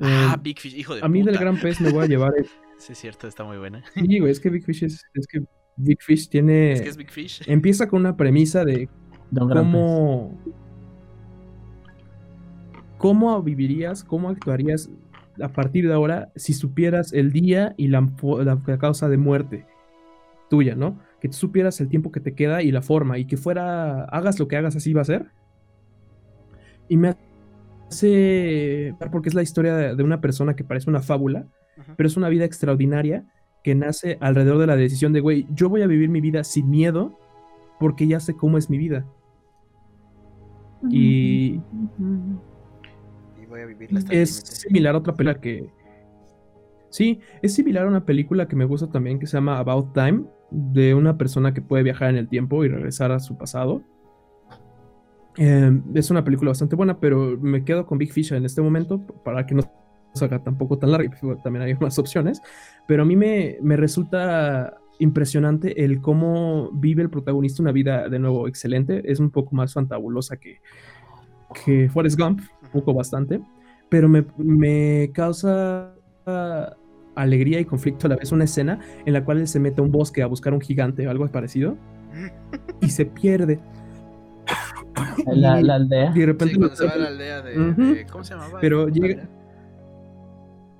Ah, Eh, Big Fish, hijo de a mí del gran pez me voy a llevar. el- Sí, es cierto, está muy buena. Sí, güey, es que Big Fish es, es que Big Fish tiene. Es que es Big Fish. Empieza con una premisa de De un gran pez. Cómo. ¿Cómo vivirías, cómo actuarías a partir de ahora si supieras el día y la, causa de muerte tuya, ¿no? Que tú supieras el tiempo que te queda y la forma y que fuera, hagas lo que hagas, así va a ser. Y me hace, porque es la historia de, una persona que parece una fábula, pero es una vida extraordinaria que nace alrededor de la decisión de, güey, yo voy a vivir mi vida sin miedo porque ya sé cómo es mi vida. Y voy a vivirla hasta es el similar a otra película que... Sí, es similar a una película que me gusta también que se llama About Time, de una persona que puede viajar en el tiempo y regresar a su pasado. Eh, es una película bastante buena, pero me quedo con Big Fish en este momento para que no se haga tampoco tan larga, pues, también hay más opciones, pero a mí me, me resulta impresionante el cómo vive el protagonista una vida de nuevo excelente, es un poco más fantabulosa que, que Forrest Gump, poco bastante, pero me, me causa ah, alegría y conflicto a la vez una escena en la cual él se mete a un bosque a buscar un gigante o algo parecido y se pierde. La, la aldea. y de repente Sí, se va a la aldea de, ¿Cómo se llamaba? Pero ¿Cómo llega-?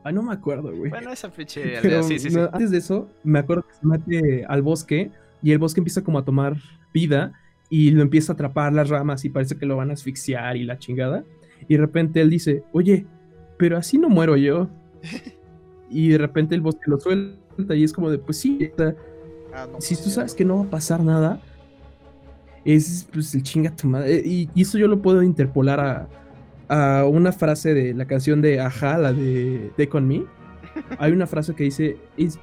Ah, no me acuerdo, güey. Bueno, esa pinche aldea, Pero sí, sí, sí. no, antes de eso, me acuerdo que se mete al bosque y el bosque empieza como a tomar vida y lo empieza a atrapar las ramas y parece que lo van a asfixiar y la chingada. Y de repente él dice, oye, pero así no muero yo. y de repente el bosque lo suelta y es como de, pues sí, está- Ah, no, si tú sabes que no va a pasar nada, es pues el chinga tu madre. Y, y eso yo lo puedo interpolar a, a una frase de la canción de Aja, la de Take On Me. Hay una frase que dice, It's,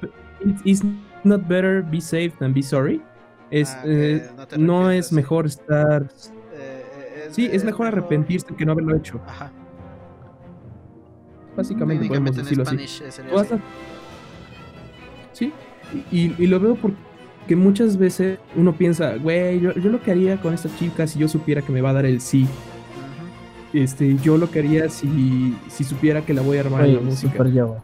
it's not better be safe than be sorry. Es, Ah, eh, no es mejor estar... Sí, es mejor arrepentirse que no haberlo hecho. Ajá. Básicamente podemos Técnicamente en decirlo así. Eh, sería así. Sí, y, y lo veo porque muchas veces uno piensa, güey, yo, yo lo que haría con esta chica si yo supiera que me va a dar el sí. Este, yo lo que haría si, si supiera que la voy a armar en Oye, la música. super yo.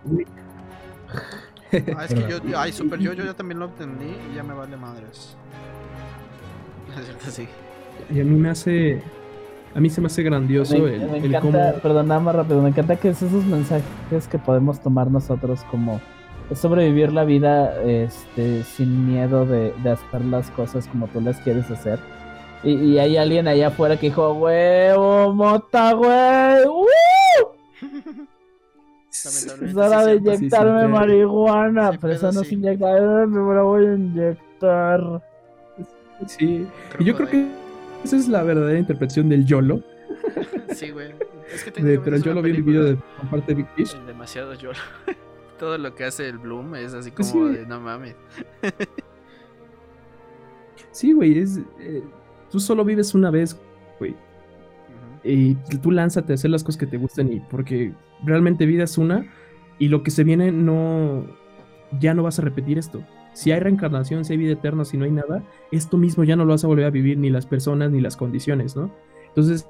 Ah, es que yo, yo- ay, super yo, yo ya también lo entendí y ya me vale madres. Es cierto, sí. Y a mí me hace. A mí se me hace grandioso Me, el, me el encanta, cómo. perdón, nada más rápido, me encanta que es esos mensajes que podemos tomar nosotros como es sobrevivir la vida este, sin miedo de, de hacer las cosas como tú las quieres hacer. Y, y hay alguien allá afuera que dijo, huevo, mota, güey. ¡uh! Es hora de es inyectarme sí, marihuana. Sí, pero eso no sí. se inyecta, "Ay, me la voy a inyectar. Sí. Y yo creo que esa es la verdadera interpretación del YOLO. Sí, güey. Es que de- técnicamente pero yo lo vi en el video de parte de Big Fish. Demasiado yo. Todo lo que hace el Bloom es así como Sí. de no mames. Sí, güey, es. eh, tú solo vives una vez, güey. Y tú lánzate a hacer las cosas que te gusten y porque realmente vida es una y lo que se viene no ya no vas a repetir esto. Si hay reencarnación, si hay vida eterna, si no hay nada, esto mismo ya no lo vas a volver a vivir ni las personas ni las condiciones, ¿no? Entonces,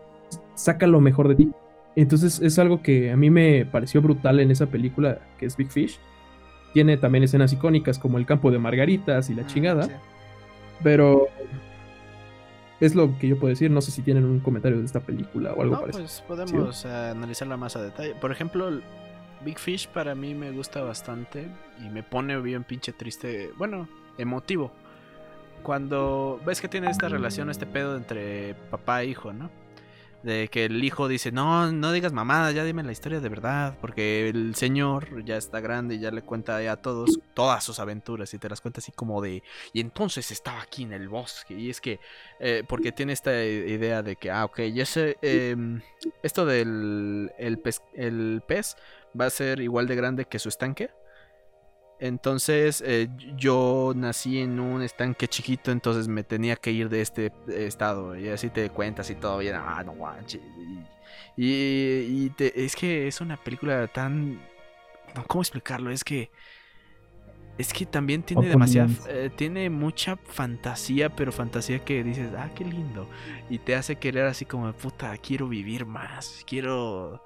saca lo mejor de ti. Entonces, es algo que a mí me pareció brutal en esa película que es Big Fish. Tiene también escenas icónicas como el campo de margaritas y la Mm, chingada. sí. Pero es lo que yo puedo decir. No sé si tienen un comentario de esta película o algo No, parecido. pues podemos eh, analizarla más a detalle. Por ejemplo, Big Fish para mí me gusta bastante y me pone bien pinche triste, bueno, emotivo. Cuando ves que tiene esta relación, este pedo entre papá e hijo, ¿no? De que el hijo dice, no, no digas mamada, ya dime la historia de verdad, porque el señor ya está grande y ya le cuenta a todos todas sus aventuras y te las cuenta así como de, y entonces estaba aquí en el bosque, y es que, eh, porque tiene esta idea de que, ah, ok, ya sé, em, esto del el pez, el pez va a ser igual de grande que su estanque. Entonces eh, yo nací en un estanque chiquito, entonces me tenía que ir de este estado. Y así te cuentas y todo bien. Ah, no guanche. Y, es que es una película tan... ¿Cómo explicarlo? Es que... Es que también tiene demasiada... Eh, tiene mucha fantasía, pero fantasía que dices, ah, qué lindo. Y te hace querer así como, puta, quiero vivir más. Quiero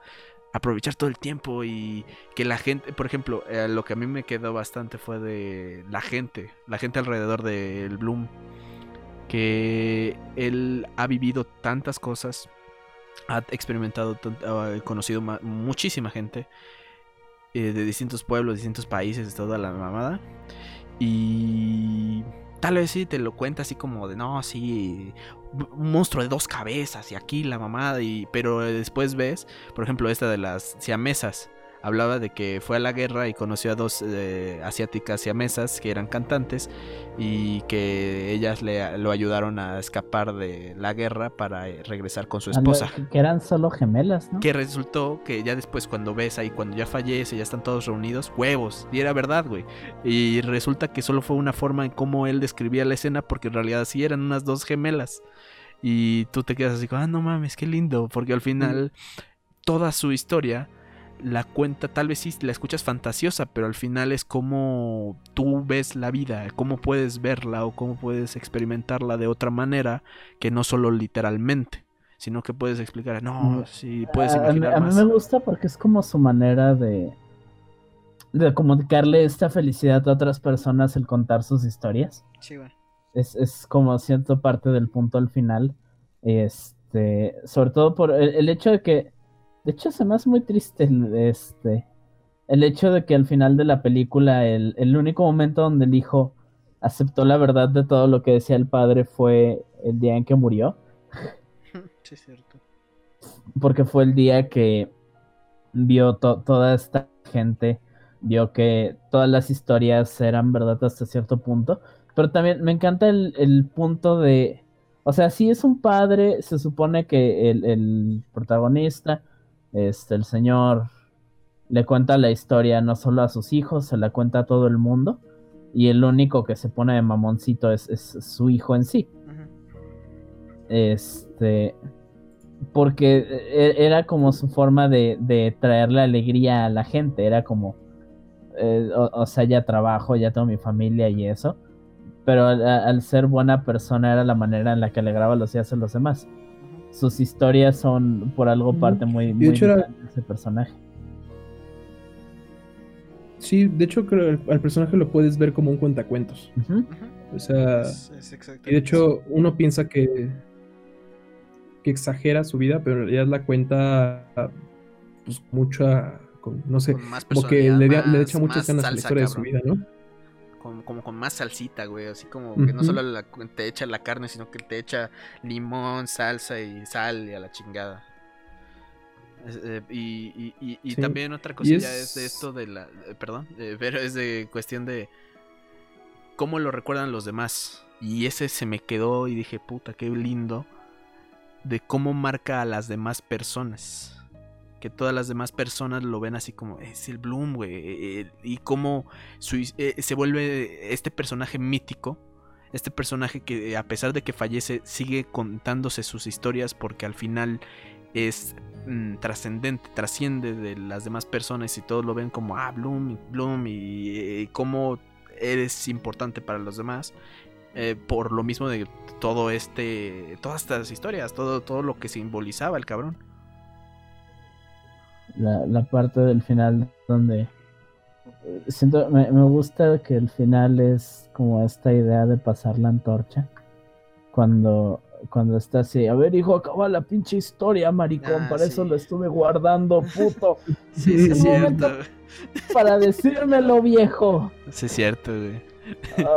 aprovechar todo el tiempo y que la gente, por ejemplo, eh, lo que a mí me quedó bastante fue de la gente, la gente alrededor del Bloom, que él ha vivido tantas cosas, ha experimentado, ha conocido muchísima gente eh, de distintos pueblos, distintos países, toda la mamada. Y tal vez sí te lo cuenta así como de, no, sí, un monstruo de dos cabezas y aquí la mamada y pero después ves, por ejemplo, esta de las siamesas hablaba de que fue a la guerra y conoció a dos eh, asiáticas siamesas que eran cantantes y que ellas le, lo ayudaron a escapar de la guerra para eh, regresar con su esposa. Que eran solo gemelas, ¿no? Que resultó que ya después cuando ves ahí, cuando ya fallece, ya están todos reunidos, huevos. Y era verdad, güey. Y resulta que solo fue una forma en cómo él describía la escena porque en realidad sí eran unas dos gemelas. Y tú te quedas así, ah, no mames, qué lindo. Porque al final toda su historia la cuenta, tal vez sí la escuchas fantasiosa, pero al final es como tú ves la vida, cómo puedes verla o cómo puedes experimentarla de otra manera que no solo literalmente, sino que puedes explicar, no, mm, si puedes imaginar a, mí me gusta porque es como su manera de de comunicarle esta felicidad a otras personas el contar sus historias. Sí, bueno. es, es, como cierto parte del punto al final. Este, sobre todo por el hecho de que de hecho, se me hace muy triste este, el hecho de que al final de la película el, único momento donde el hijo aceptó la verdad de todo lo que decía el padre fue el día en que murió. Sí, es cierto. Porque fue el día que vio toda esta gente, vio que todas las historias eran verdad hasta cierto punto. Pero también me encanta el, el punto de... O sea, si es un padre, se supone que el, el protagonista este, el señor le cuenta la historia no solo a sus hijos, se la cuenta a todo el mundo. Y el único que se pone de mamoncito es, su hijo en sí. Este. Porque e, era como su forma de, traerle alegría a la gente. Era como. Eh, o, sea, ya trabajo, ya tengo mi familia y eso. Pero al, ser buena persona era la manera en la que alegraba los días a los demás sus historias son por algo parte muy, muy de ese personaje. Sí, de hecho creo al personaje lo puedes ver como un cuentacuentos. O sea, y de hecho uno piensa que que exagera su vida, pero en realidad la cuenta pues mucha no sé, como que le, le echa muchas ganas a la historia de su vida, ¿no? Como, con más salsita, güey. Así como que no solo te echa la carne, sino que te echa limón, salsa y sal y a la chingada. Eh, y, también otra cosilla es... de esto de la. Eh, perdón, eh, pero es de cuestión de cómo lo recuerdan los demás. Y ese se me quedó y dije, puta, qué lindo. De cómo marca a las demás personas que todas las demás personas lo ven así como es el Bloom, güey. Eh, eh, y cómo eh, se vuelve este personaje mítico. Este personaje que a pesar de que fallece sigue contándose sus historias porque al final es mm, trascendente, trasciende de las demás personas y todos lo ven como, ah, Bloom, Bloom y, cómo eres importante para los demás. por lo mismo de todo este, todas estas historias, todo, todo lo que simbolizaba el cabrón la, parte del final donde siento me, gusta que el final es como esta idea de pasar la antorcha cuando cuando está así, a ver hijo, acaba la pinche historia, maricón, ah, para eso lo estuve guardando, puto. sí, sí, es cierto. Para decírmelo, viejo. Sí, es cierto, güey.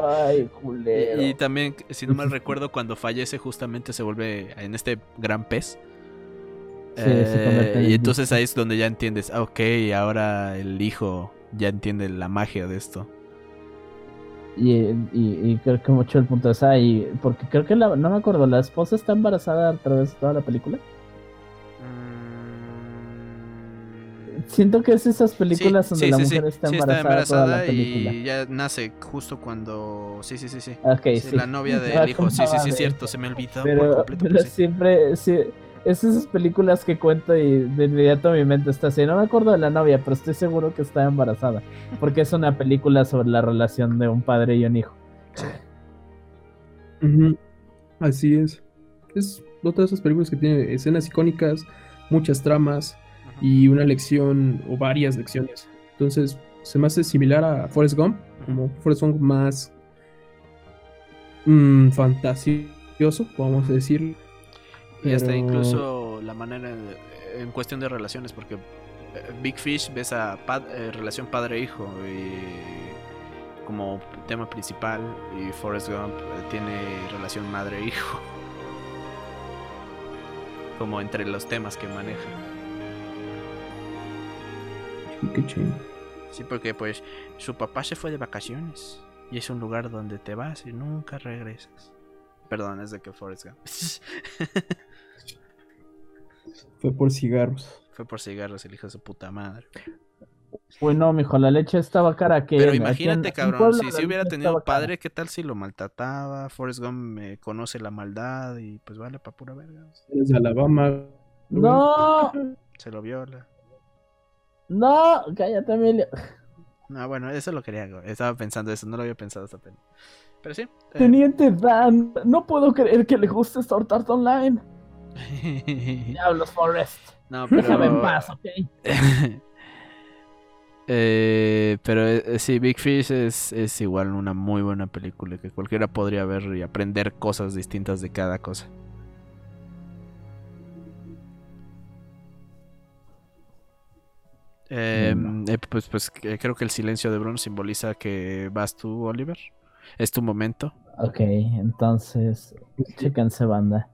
Ay, culero. Y, y, también, si no mal recuerdo, cuando fallece justamente se vuelve en este gran pez eh, y entonces ahí es donde ya entiendes, ah, ok, ahora el hijo ya entiende la magia de esto. Y, creo que mucho el punto es ahí, porque creo que no me acuerdo, ¿la esposa está embarazada a través de toda la película? Siento que es esas películas Sí, donde sí, la mujer está embarazada, toda la película. y ya nace justo cuando. Sí, sí, sí, sí. Ok, Sí, sí. La novia del hijo. Sí, sí, sí, de cierto. Se me olvidó por Pero, completo. pero pero sí. siempre, es esas películas que cuento y de inmediato mi mente está así. No me acuerdo de la novia, pero estoy seguro que está embarazada. Porque es una película sobre la relación de un padre y un hijo. Así es. Es otra de esas películas que tiene escenas icónicas, muchas tramas y una lección o varias lecciones. Entonces, se me hace similar a Forrest Gump, como Forrest Gump más mm, fantasioso, vamos a decirlo. Y hasta incluso la manera de- en cuestión de relaciones, porque eh, Big Fish ves a pad- eh, relación padre-hijo y como tema principal y Forrest Gump eh, tiene relación madre-hijo. Como entre los temas que maneja. Qué chido. Sí, porque pues su papá se fue de vacaciones y es un lugar donde te vas y nunca regresas. Perdón, es de que Forrest Gump. Fue por cigarros. fue por cigarros el hijo de su puta madre. Uy, no, mijo, la leche estaba cara aquí. Pero imagínate, en cabrón, si, si hubiera tenido cara. padre, ¿qué tal si lo maltrataba? Forrest Gump me conoce la maldad y pues vale pa' pura verga. Alabama. No, Se lo viola. no, cállate, Emilio. No, bueno, eso lo quería, güey. Estaba pensando eso, no lo había pensado hasta pena. Pero sí. eh, Teniente Dan, no puedo creer que le guste Sword Art Online. Diablos, Forrest. no, pero. Déjame en paz, ok. Eh, pero eh, sí, Big Fish es, es igual una muy buena película que cualquiera podría ver y aprender cosas distintas de cada cosa. Eh, eh, pues, pues creo que el silencio de Bruno simboliza que vas tú, Oliver. Es tu momento. Ok, entonces, chéquense, banda.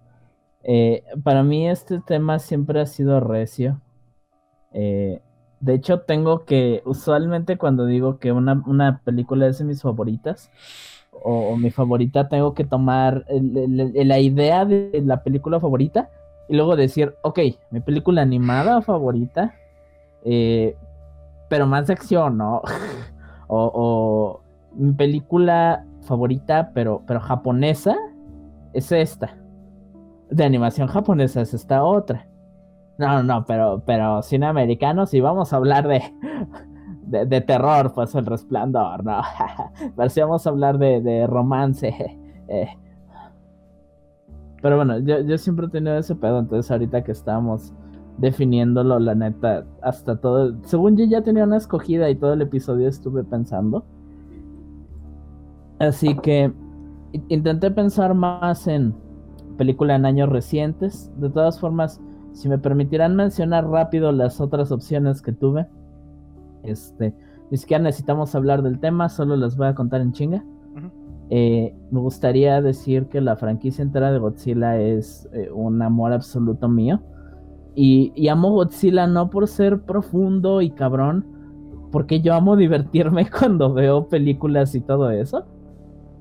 Eh, para mí este tema siempre ha sido recio. Eh, de hecho, tengo que, usualmente cuando digo que una, una película es de mis favoritas, o, mi favorita, tengo que tomar la idea de la película favorita y luego decir, ok, mi película animada favorita, eh, pero más de acción, ¿no? o, o mi película favorita, pero, pero japonesa, es esta. De animación japonesa es esta otra. No, no, pero, pero cine americano, si vamos a hablar de, de, terror, pues el resplandor, ¿no? pero si vamos a hablar de, de romance. eh. Pero bueno, yo, yo siempre he tenido ese pedo, entonces ahorita que estamos definiéndolo, la neta, hasta todo, según yo ya tenía una escogida y todo el episodio estuve pensando. Así que intenté pensar más en película en años recientes. De todas formas, si me permitirán mencionar rápido las otras opciones que tuve. Este, ni siquiera necesitamos hablar del tema, solo les voy a contar en chinga. Eh, me gustaría decir que la franquicia entera de Godzilla es eh, un amor absoluto mío. Y, y amo Godzilla no por ser profundo y cabrón, porque yo amo divertirme cuando veo películas y todo eso.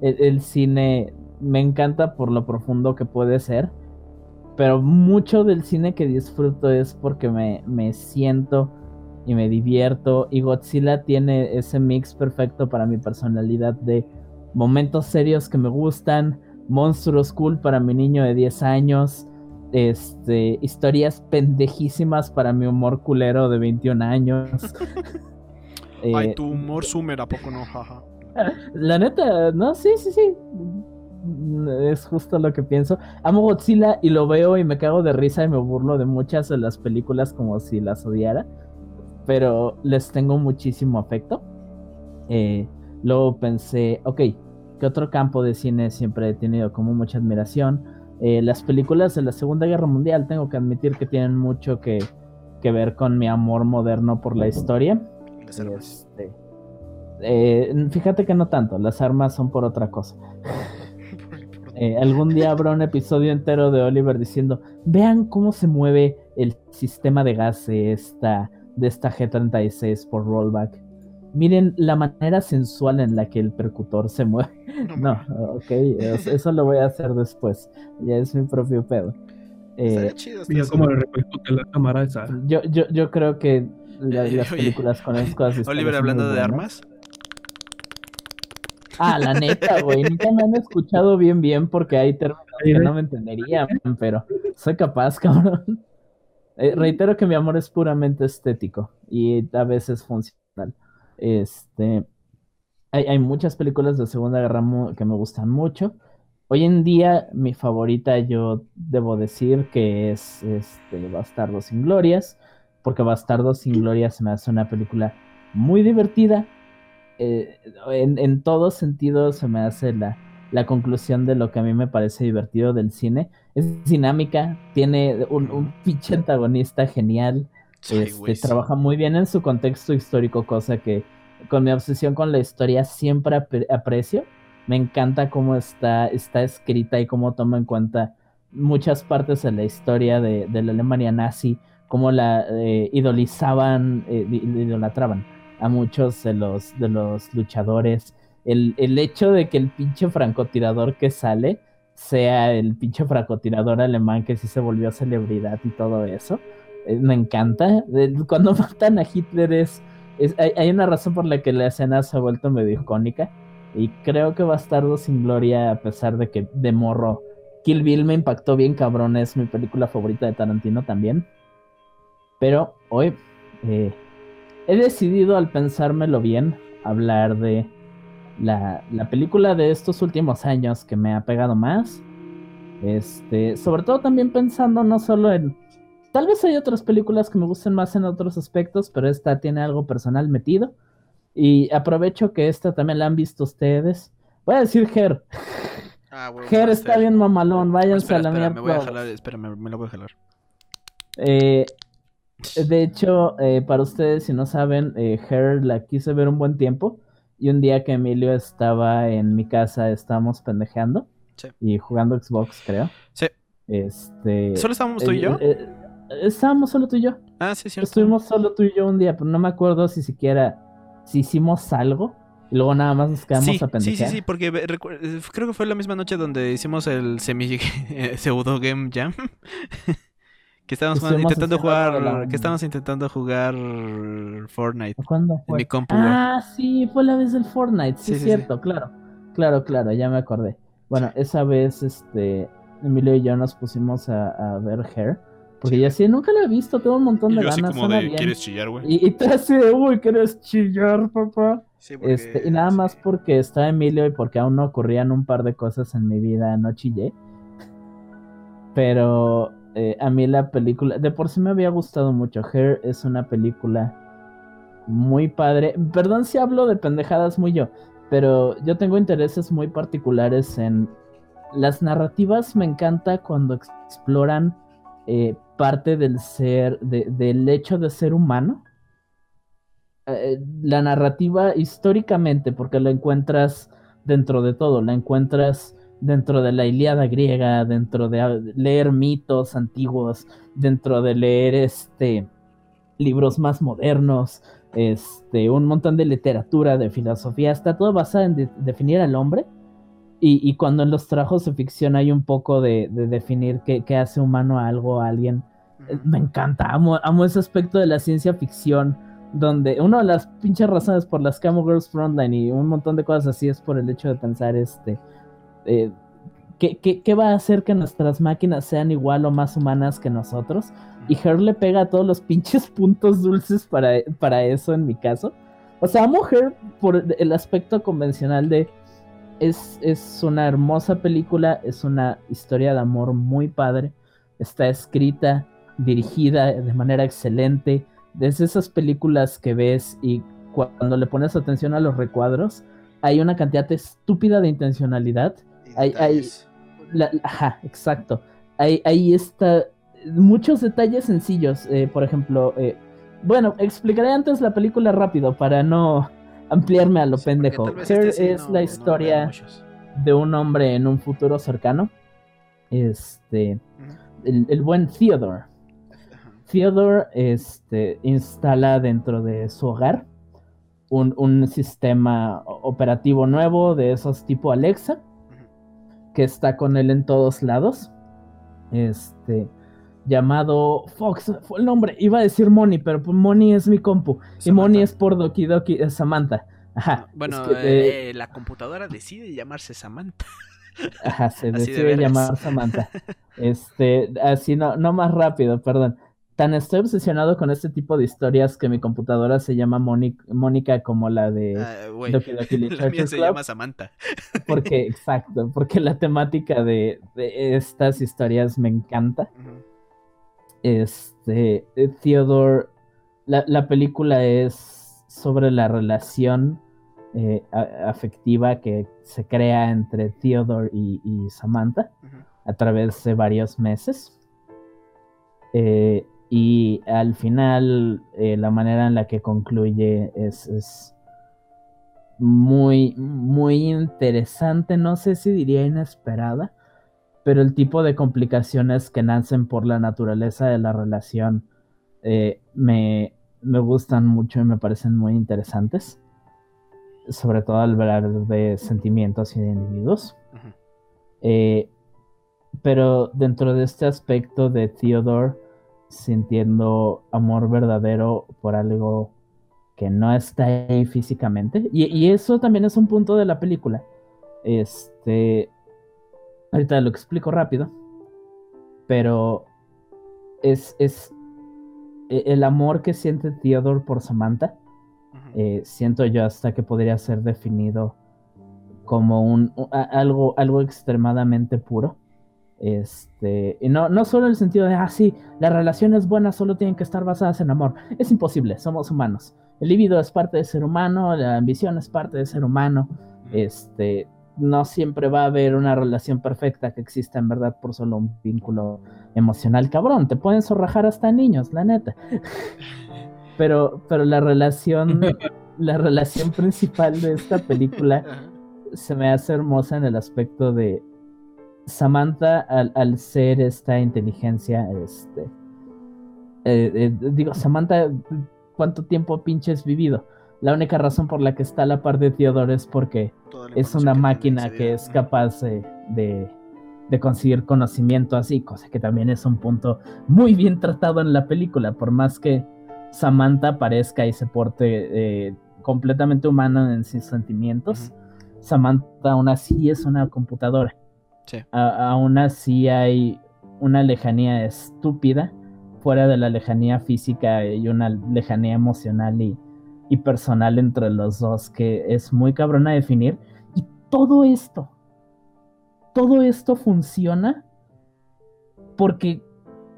El, el cine me encanta por lo profundo que puede ser, pero mucho del cine que disfruto es porque me, me siento y me divierto. Y Godzilla tiene ese mix perfecto para mi personalidad de momentos serios que me gustan, monstruos cool para mi niño de 10 años, este, historias pendejísimas para mi humor culero de 21 años. Ay, Eh, tu humor sumer, ¿a poco no? Jaja. la neta, no, sí, sí, sí. Es justo lo que pienso. Amo Godzilla y lo veo y me cago de risa y me burlo de muchas de las películas como si las odiara. Pero les tengo muchísimo afecto. Eh, luego pensé, ok, ¿qué otro campo de cine siempre he tenido como mucha admiración? Eh, las películas de la Segunda Guerra Mundial, tengo que admitir que tienen mucho que, que ver con mi amor moderno por la historia. Las armas. Este, eh, fíjate que no tanto, las armas son por otra cosa. Eh, algún día habrá un episodio entero de Oliver diciendo, vean cómo se mueve el sistema de gas de esta, de esta G36 por rollback. Miren la manera sensual en la que el percutor se mueve. No, ok, es- eso lo voy a hacer después. Ya es mi propio pedo. Eh, chido hasta Mira eso. cómo le repercute la cámara esa. yo, yo, yo creo que la- Eh, las oye, películas con esas cosas. Oliver hablando de armas. Ah, la neta, güey. Nunca me han escuchado bien, bien, porque hay términos que no me entenderían, pero soy capaz, cabrón. Eh, reitero que mi amor es puramente estético y a veces funcional. Este, hay, hay muchas películas de Segunda Guerra que me gustan mucho. Hoy en día, mi favorita, yo debo decir que es este, Bastardo sin Glorias, porque Bastardo sin Glorias me hace una película muy divertida, eh, en, en todo sentido se me hace la, la conclusión de lo que a mí me parece divertido del cine. Es dinámica, tiene un, un pinche antagonista genial, Sí, este, sí. trabaja muy bien en su contexto histórico, cosa que con mi obsesión con la historia siempre apre- aprecio. Me encanta cómo está, está escrita y cómo toma en cuenta muchas partes de la historia de, de la Alemania nazi, cómo la eh, idolizaban, eh, idolatraban a muchos de los, de los luchadores. El, el hecho de que el pinche francotirador que sale sea el pinche francotirador alemán que sí se volvió celebridad y todo eso. eh, me encanta. Cuando matan a Hitler es, es- hay, hay una razón por la que la escena se ha vuelto medio icónica. Y creo que Bastardo sin Gloria, a pesar de que de morro Kill Bill me impactó bien cabrón, es mi película favorita de Tarantino también. Pero hoy eh, he decidido, al pensármelo bien, hablar de la, la película de estos últimos años que me ha pegado más. Este, sobre todo también pensando no solo en. Tal vez hay otras películas que me gusten más en otros aspectos, pero esta tiene algo personal metido. Y aprovecho que esta también la han visto ustedes. Voy a decir Her. Ah, Master. está bien mamalón, váyanse Espera, a la mierda. me voy a jalar, espera, me, me lo voy a jalar. Eh, de hecho, eh, para ustedes, si no saben, eh, Her la quise ver un buen tiempo. Y un día que Emilio estaba en mi casa, estábamos pendejeando Sí. y jugando Xbox, creo. Sí. Este. ¿Solo estábamos tú y eh, yo? eh, estábamos solo tú y yo. Ah, sí, cierto. Estuvimos solo tú y yo un día, pero no me acuerdo si siquiera si hicimos algo y luego nada más nos quedamos Sí, a sí, sí, pendejear. sí, porque recu- eh, creo que fue la misma noche donde hicimos el semi eh, pseudo game jam. que estábamos jugando- intentando jugar, de la- que estábamos intentando jugar Fortnite ¿Cuándo en mi compu. Ah, sí, fue la vez del Fortnite, sí, Sí, es sí, cierto, claro. Claro, claro, ya me acordé. Bueno, esa vez, este, Emilio y yo nos pusimos a, a ver Hair, porque ya sí, nunca la he visto, tengo un montón de ganas, suena bien. chillar, güey? Y, y tú así de, uy, ¿quieres chillar, papá? Sí, porque- Este, y nada más porque está Emilio y porque aún no ocurrían un par de cosas en mi vida, no chillé. Pero eh, a mí la película, de por sí me había gustado mucho. Hair es una película muy padre. Perdón si hablo de pendejadas muy yo, pero yo tengo intereses muy particulares en las narrativas. Me encanta cuando exploran eh, parte del ser, de- del hecho de ser humano eh, la narrativa históricamente, porque la encuentras dentro de todo, la encuentras dentro de la Ilíada griega, dentro de leer mitos antiguos, dentro de leer este libros más modernos, este un montón de literatura, de filosofía, está todo basado en de- definir al hombre. Y, y cuando en los trabajos de ficción hay un poco de, de definir qué, qué hace humano a algo, a alguien, eh, me encanta, amo, amo ese aspecto de la ciencia ficción, donde una de las pinches razones por las que amo Girls Frontline y un montón de cosas así es por el hecho de pensar, este, eh, ¿qué, qué, qué va a hacer que nuestras máquinas sean igual o más humanas que nosotros? Y Her le pega a todos los pinches puntos dulces para, para eso en mi caso. O sea, amo Her por el aspecto convencional de... Es, es una hermosa película, es una historia de amor muy padre, está escrita, dirigida de manera excelente, desde esas películas que ves y cuando le pones atención a los recuadros, hay una cantidad estúpida de intencionalidad. Hay- hay- detalles. La- ajá, exacto. Ahí, ahí está muchos detalles sencillos. eh, por ejemplo, eh, bueno, explicaré antes la película rápido para no ampliarme a lo Sí, pendejo. Her este es no- la historia de un hombre en un futuro cercano. Este, el, el buen Theodore. Theodore este, instala dentro de su hogar un, un sistema operativo nuevo de esos tipo Alexa. Que está con él en todos lados. Este, llamado Fox, fue el nombre, iba a decir Moni, pero pues Moni es mi compu, y Moni es por Doki Doki, es Samantha. Ajá. Bueno, es que, eh, la computadora decide llamarse Samantha. Ajá, se Así decide llamar Samantha. Este, así no, no más rápido, perdón. Tan estoy obsesionado con este tipo de historias que mi computadora se llama Mónica como la de Ah, güey, Doki Doki la mía se Club. llama Samantha. Porque, exacto, porque la temática de, de estas historias me encanta. Este, eh, Theodore, la, la película es sobre la relación eh, a- afectiva que se crea entre Theodore y, y Samantha a través de varios meses. Eh, y al final, eh, la manera en la que concluye es, es muy, muy interesante. No sé si diría inesperada, pero el tipo de complicaciones que nacen por la naturaleza de la relación eh, me, me gustan mucho y me parecen muy interesantes. Sobre todo al hablar de sentimientos y de individuos. Eh, pero dentro de este aspecto de Theodore sintiendo amor verdadero por algo que no está ahí físicamente. Y, y eso también es un punto de la película. Este. Ahorita lo explico rápido. Pero es, es e- el amor que siente Theodore por Samantha. Eh, siento yo hasta que podría ser definido como un algo, algo extremadamente puro. Este, y no, no solo en el sentido de, ah, sí, las relaciones buenas solo tienen que estar basadas en amor. Es imposible, somos humanos. El libido es parte del ser humano, la ambición es parte del ser humano. Este, no siempre va a haber una relación perfecta que exista en verdad por solo un vínculo emocional. Cabrón, te pueden zorrajar hasta niños, la neta. Pero, pero la relación, la relación principal de esta película se me hace hermosa en el aspecto de Samantha al, al ser esta inteligencia, este, eh, eh, digo, Samantha, ¿cuánto tiempo pinches vivido? La única razón por la que está a la par de Theodore es porque es una que máquina que es capaz de, de, de conseguir conocimiento así, cosa que también es un punto muy bien tratado en la película, por más que Samantha aparezca y se porte eh, completamente humano en sus sentimientos. Samantha aún así es una computadora. A- aún así hay una lejanía estúpida fuera de la lejanía física y una lejanía emocional y, y personal entre los dos que es muy cabrona de definir. Y todo esto, todo esto funciona porque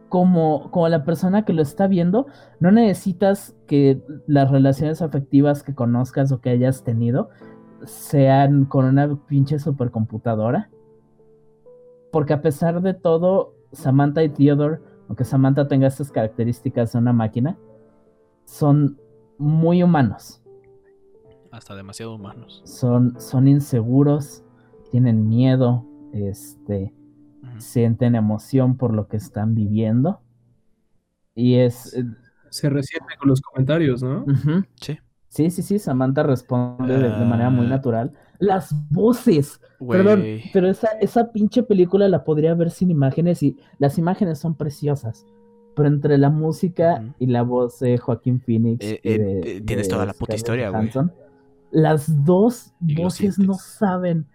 como, como la persona que lo está viendo, no necesitas que las relaciones afectivas que conozcas o que hayas tenido sean con una pinche supercomputadora. Porque a pesar de todo, Samantha y Theodore, aunque Samantha tenga estas características de una máquina, son muy humanos. Hasta demasiado humanos. Son, son inseguros, tienen miedo, este, sienten emoción por lo que están viviendo. Y es... Se resiente con los comentarios, ¿no? Sí. Sí, sí, sí, Samantha responde de, de manera muy Ah. natural. Las voces, perdón, Güey. pero esa, esa pinche película la podría ver sin imágenes y las imágenes son preciosas. Pero entre la música y la voz de Joaquín Phoenix. Eh, eh, de- eh, tienes de toda la puta Scarlett historia, güey. Las dos voces no saben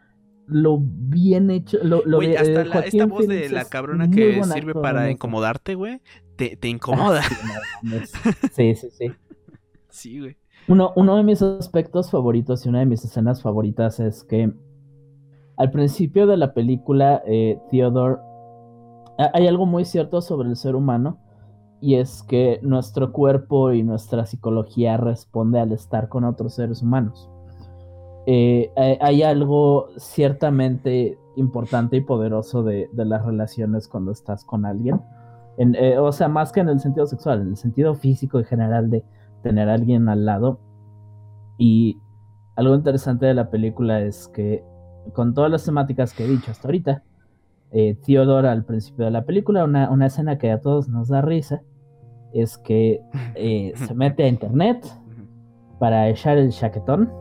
lo bien hecho. Lo, lo hasta eh, la- esta voz de la cabrona que sirve para incomodarte, güey, te, te incomoda. Sí, no mames. sí, sí, sí. Sí, güey. Uno, de mis aspectos favoritos y una de mis escenas favoritas es que al principio de la película, eh, Theodore, ha- hay algo muy cierto sobre el ser humano y es que nuestro cuerpo y nuestra psicología responde al estar con otros seres humanos. Eh, hay- algo ciertamente importante y poderoso de, las relaciones cuando estás con alguien. En- eh, o sea, más que en el sentido sexual, en el sentido físico en general de tener a alguien al lado. Y algo interesante de la película es que con todas las temáticas que he dicho hasta ahorita, eh, Theodore al principio de la película, una, una escena que a todos nos da risa, es que eh, se mete a internet para echar el chaquetón,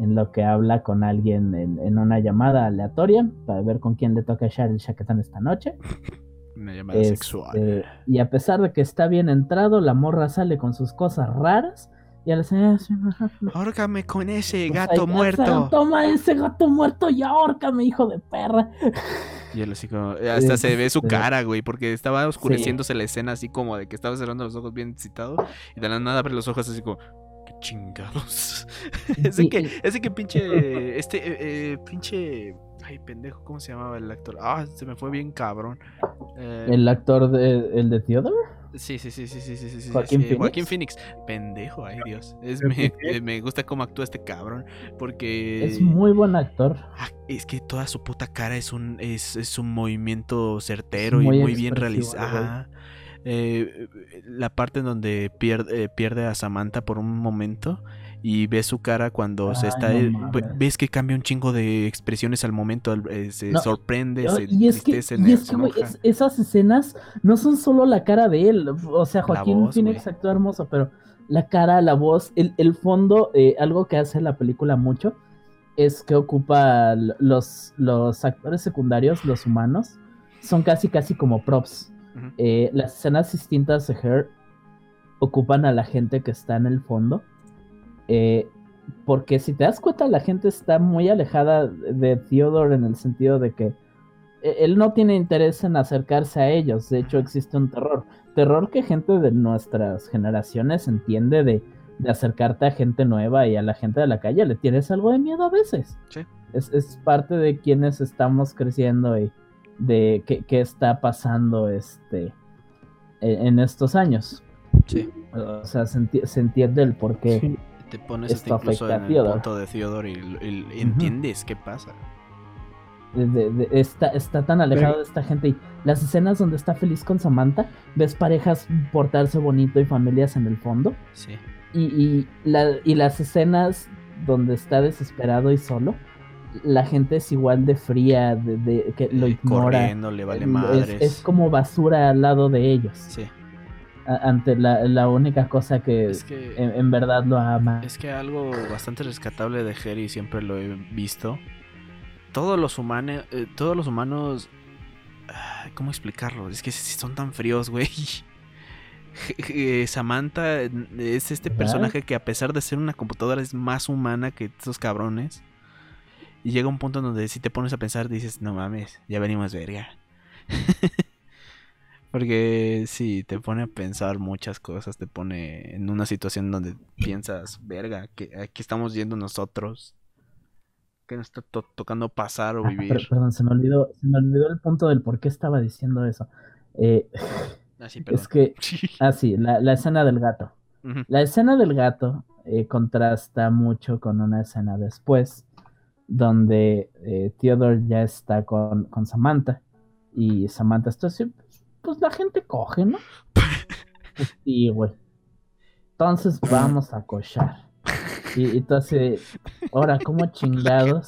en lo que habla con alguien en, en una llamada aleatoria, para ver con quién le toca echar el chaquetón esta noche. Una llamada Este, sexual. Y a pesar de que está bien entrado, la morra sale con sus cosas raras. Y a la señora dice, "Ajá, pues Ahórcame con ese gato muerto. Toma ese gato muerto y ahórcame, hijo de perra. Y así como, hasta se ve su Este- cara, güey, porque estaba oscureciéndose la escena así como de que estaba cerrando los ojos bien excitado y de la nada abre los ojos así como, qué chingados. ese que, ese que pinche, este, eh, eh, pinche, ay pendejo, ¿cómo se llamaba el actor? Ah, se me fue bien cabrón. Eh, El actor de, el de Theodore. Sí, sí, sí, sí, sí, sí, sí, sí, ¿Joaquín sí, Joaquín Phoenix? Pendejo, ay Dios. Es, ¿Pero me, eh, me gusta cómo actúa este cabrón. Porque. Es muy buen actor. Ah, es que toda su puta cara es un, es, es un movimiento certero muy y muy bien realizado. Eh, la parte en donde pierde, eh, pierde a Samantha por un momento y ves su cara cuando se está. no ve- ves que cambia un chingo de expresiones al momento. eh, se No, sorprende, se y es que, y es es- esas escenas no son solo la cara de él. O sea, Joaquín Phoenix actúa hermoso, pero la cara, la voz, el, el fondo, eh, algo que hace la película mucho es que ocupa los, los actores secundarios, los humanos, son casi casi como props. Eh, las escenas distintas de Her ocupan a la gente que está en el fondo. Eh, porque si te das cuenta, la gente está muy alejada de Theodore en el sentido de que eh, él no tiene interés en acercarse a ellos. De hecho, existe un terror. Terror que gente de nuestras generaciones entiende de, de acercarte a gente nueva y a la gente de la calle. Le tienes algo de miedo a veces. Sí. Es, es parte de quienes estamos creciendo y de qué, qué está pasando este en, en estos años. Sí. O sea, se, enti- se entiende el por qué. Sí. Te pones hasta incluso en el punto de Theodore y, y- y entiendes qué pasa. de- de- de- está, está tan alejado Pero- de esta gente. Y las escenas donde está feliz con Samantha, ves parejas portarse bonito y familias en el fondo. Sí. Y, y, la- y las escenas donde está desesperado y solo, la gente es igual de fría, de, de- que lo Eh, ignora. Corriendo, le vale Es- madres. Es, como basura al lado de ellos. Sí. Ante la, la única cosa que, Es que, en, en verdad lo ama. es que algo bastante rescatable de Harry siempre lo he visto. Todos los humanos, todos los humanos, ah, ¿cómo explicarlo? Es que si son tan fríos, güey. Eh, Samantha es este personaje que a pesar de ser una computadora es más humana que estos cabrones. Y llega un punto donde si te pones a pensar dices, no mames, ya venimos verga. Porque si te pone a pensar muchas cosas, te pone en una situación donde piensas, verga, que aquí estamos yendo nosotros. Que nos está to- tocando pasar o Ah, vivir. per- perdón, se me olvidó, se me olvidó el punto del por qué estaba diciendo eso. Eh, Así, perdón. es que, ah, sí, la, la escena del gato. La escena del gato eh, contrasta mucho con una escena después, donde eh, Theodore ya está con, con Samantha y Samantha está así, pues, la gente coge, ¿no? Pues sí, güey. Entonces vamos a cochar. Y, y tú así, ahora, ¿cómo chingados?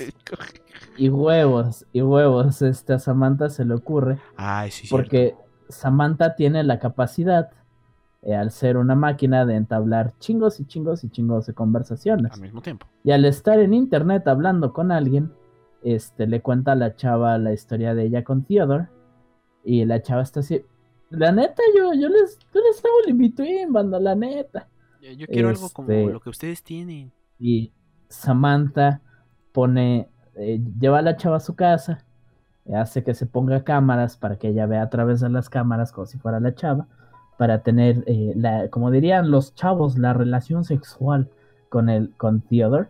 Y huevos, y huevos, este, a Samantha se le ocurre Ay, sí, porque Samantha tiene la capacidad, eh, al ser una máquina, de entablar chingos y chingos y chingos de conversaciones. Al mismo tiempo. Y al estar en internet hablando con alguien, este, le cuenta a la chava la historia de ella con Theodore. Y la chava está así. La neta, yo, yo les, yo les hago el in-between, banda, la neta. Yo, yo quiero algo como Este- lo que ustedes tienen. Y Samantha pone, eh, lleva a la chava a su casa, hace que se ponga cámaras para que ella vea a través de las cámaras como si fuera la chava, para tener, eh, la, como dirían los chavos, la relación sexual con, el, con Theodore.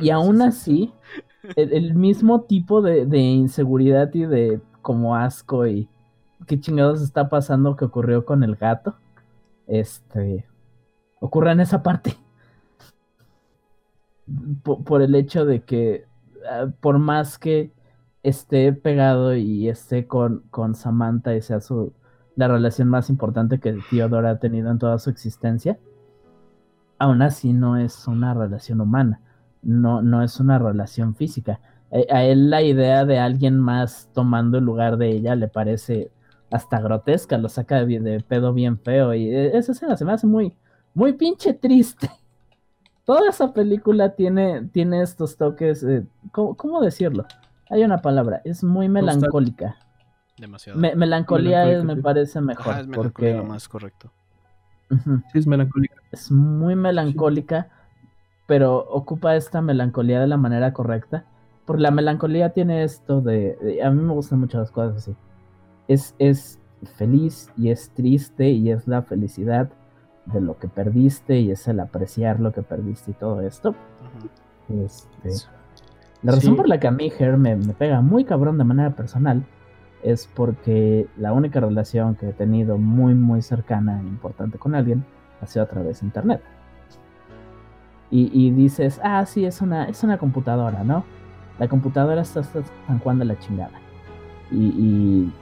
Y aún así, el, el mismo tipo de, de inseguridad y de como asco y qué chingados está pasando que ocurrió con el gato, este, ocurre en esa parte. Po- Por, el hecho de que, ah, por más que esté pegado y esté con, con Samantha y sea su, la relación más importante que Theodore ha tenido en toda su existencia, aún así no es una relación humana no, no es una relación física. A, a él la idea de alguien más tomando el lugar de ella le parece hasta grotesca, lo saca de, de pedo bien feo y eh, esa escena se me hace muy, muy pinche triste. Toda esa película tiene, tiene estos toques, eh, ¿cómo, cómo decirlo? Hay una palabra, es muy melancólica. Demasiado. Me- melancolía es- me parece mejor. Ajá, es melancolía porque lo más correcto. Sí, es melancólica. es muy melancólica, pero ocupa esta melancolía de la manera correcta. Porque la melancolía tiene esto de, de- A mí me gustan mucho las cosas así. Es, es feliz y es triste y es la felicidad de lo que perdiste y es el apreciar lo que perdiste y todo esto. Este, la razón Sí. por la que a mí Her me, me pega muy cabrón de manera personal es porque la única relación que he tenido muy, muy cercana e importante con alguien ha sido a través de internet. Y, y dices, ah, sí, es una, es una computadora, ¿no? La computadora está hasta San Juan de la chingada. Y, y,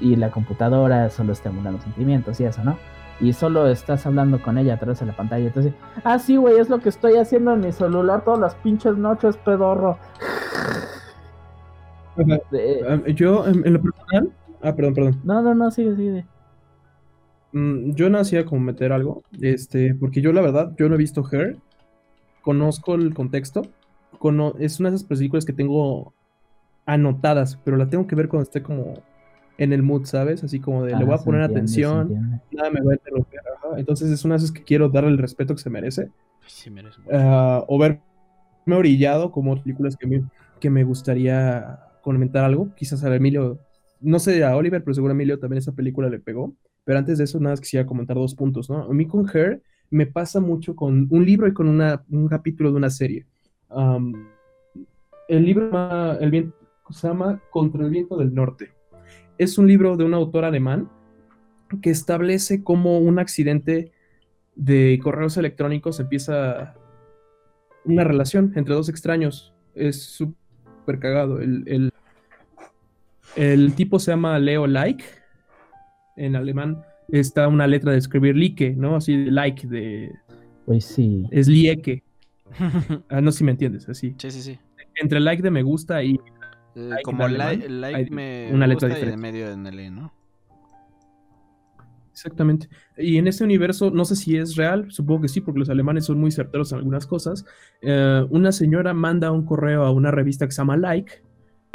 y- y la computadora solo está emulando sentimientos y eso, ¿no? Y solo estás hablando con ella a través de la pantalla. Entonces, ah, sí, güey, es lo que estoy haciendo en mi celular todas las pinches noches, pedorro. Ah, Yo, en, en lo personal. Ah, perdón, perdón. No, no, no, sigue, sigue. Mm, yo no hacía como meter algo. Este, porque yo, la verdad, yo no he visto Her. Conozco el contexto. Cono- es una de esas películas que tengo anotadas, pero la tengo que ver cuando esté como en el mood, ¿sabes? Así como de le Ah, voy a poner entiende, atención. Nada me va a interrumpir. ajá. Entonces es una de esas que quiero darle el respeto que se merece. Sí, merece mucho. Ah, o verme orillado como otras películas que me, que me gustaría comentar algo. Quizás a Emilio, no sé a Oliver, pero seguro a Emilio también esa película le pegó. Pero antes de eso, nada más quisiera comentar dos puntos, ¿no? A mí con Her me pasa mucho con un libro y con una, un capítulo de una serie. El libro el viento, se llama Contra el viento del norte. Es un libro de un autor alemán que establece cómo un accidente de correos electrónicos empieza una relación entre dos extraños. Es súper cagado. El, el- el tipo se llama Leo Like. En alemán está una letra de escribir like, ¿no? Así de like, de. Güey, sí. Es lieke. Ah, no sé si me entiendes, así. sí, sí, sí. Entre like de me gusta y. Eh, Like como en like, alemán, like hay me una letra gusta y de diferente. medio en el E, ¿no? Exactamente. Y en este universo, no sé si es real, supongo que sí, porque los alemanes son muy certeros en algunas cosas. eh, una señora manda un correo a una revista que se llama Like,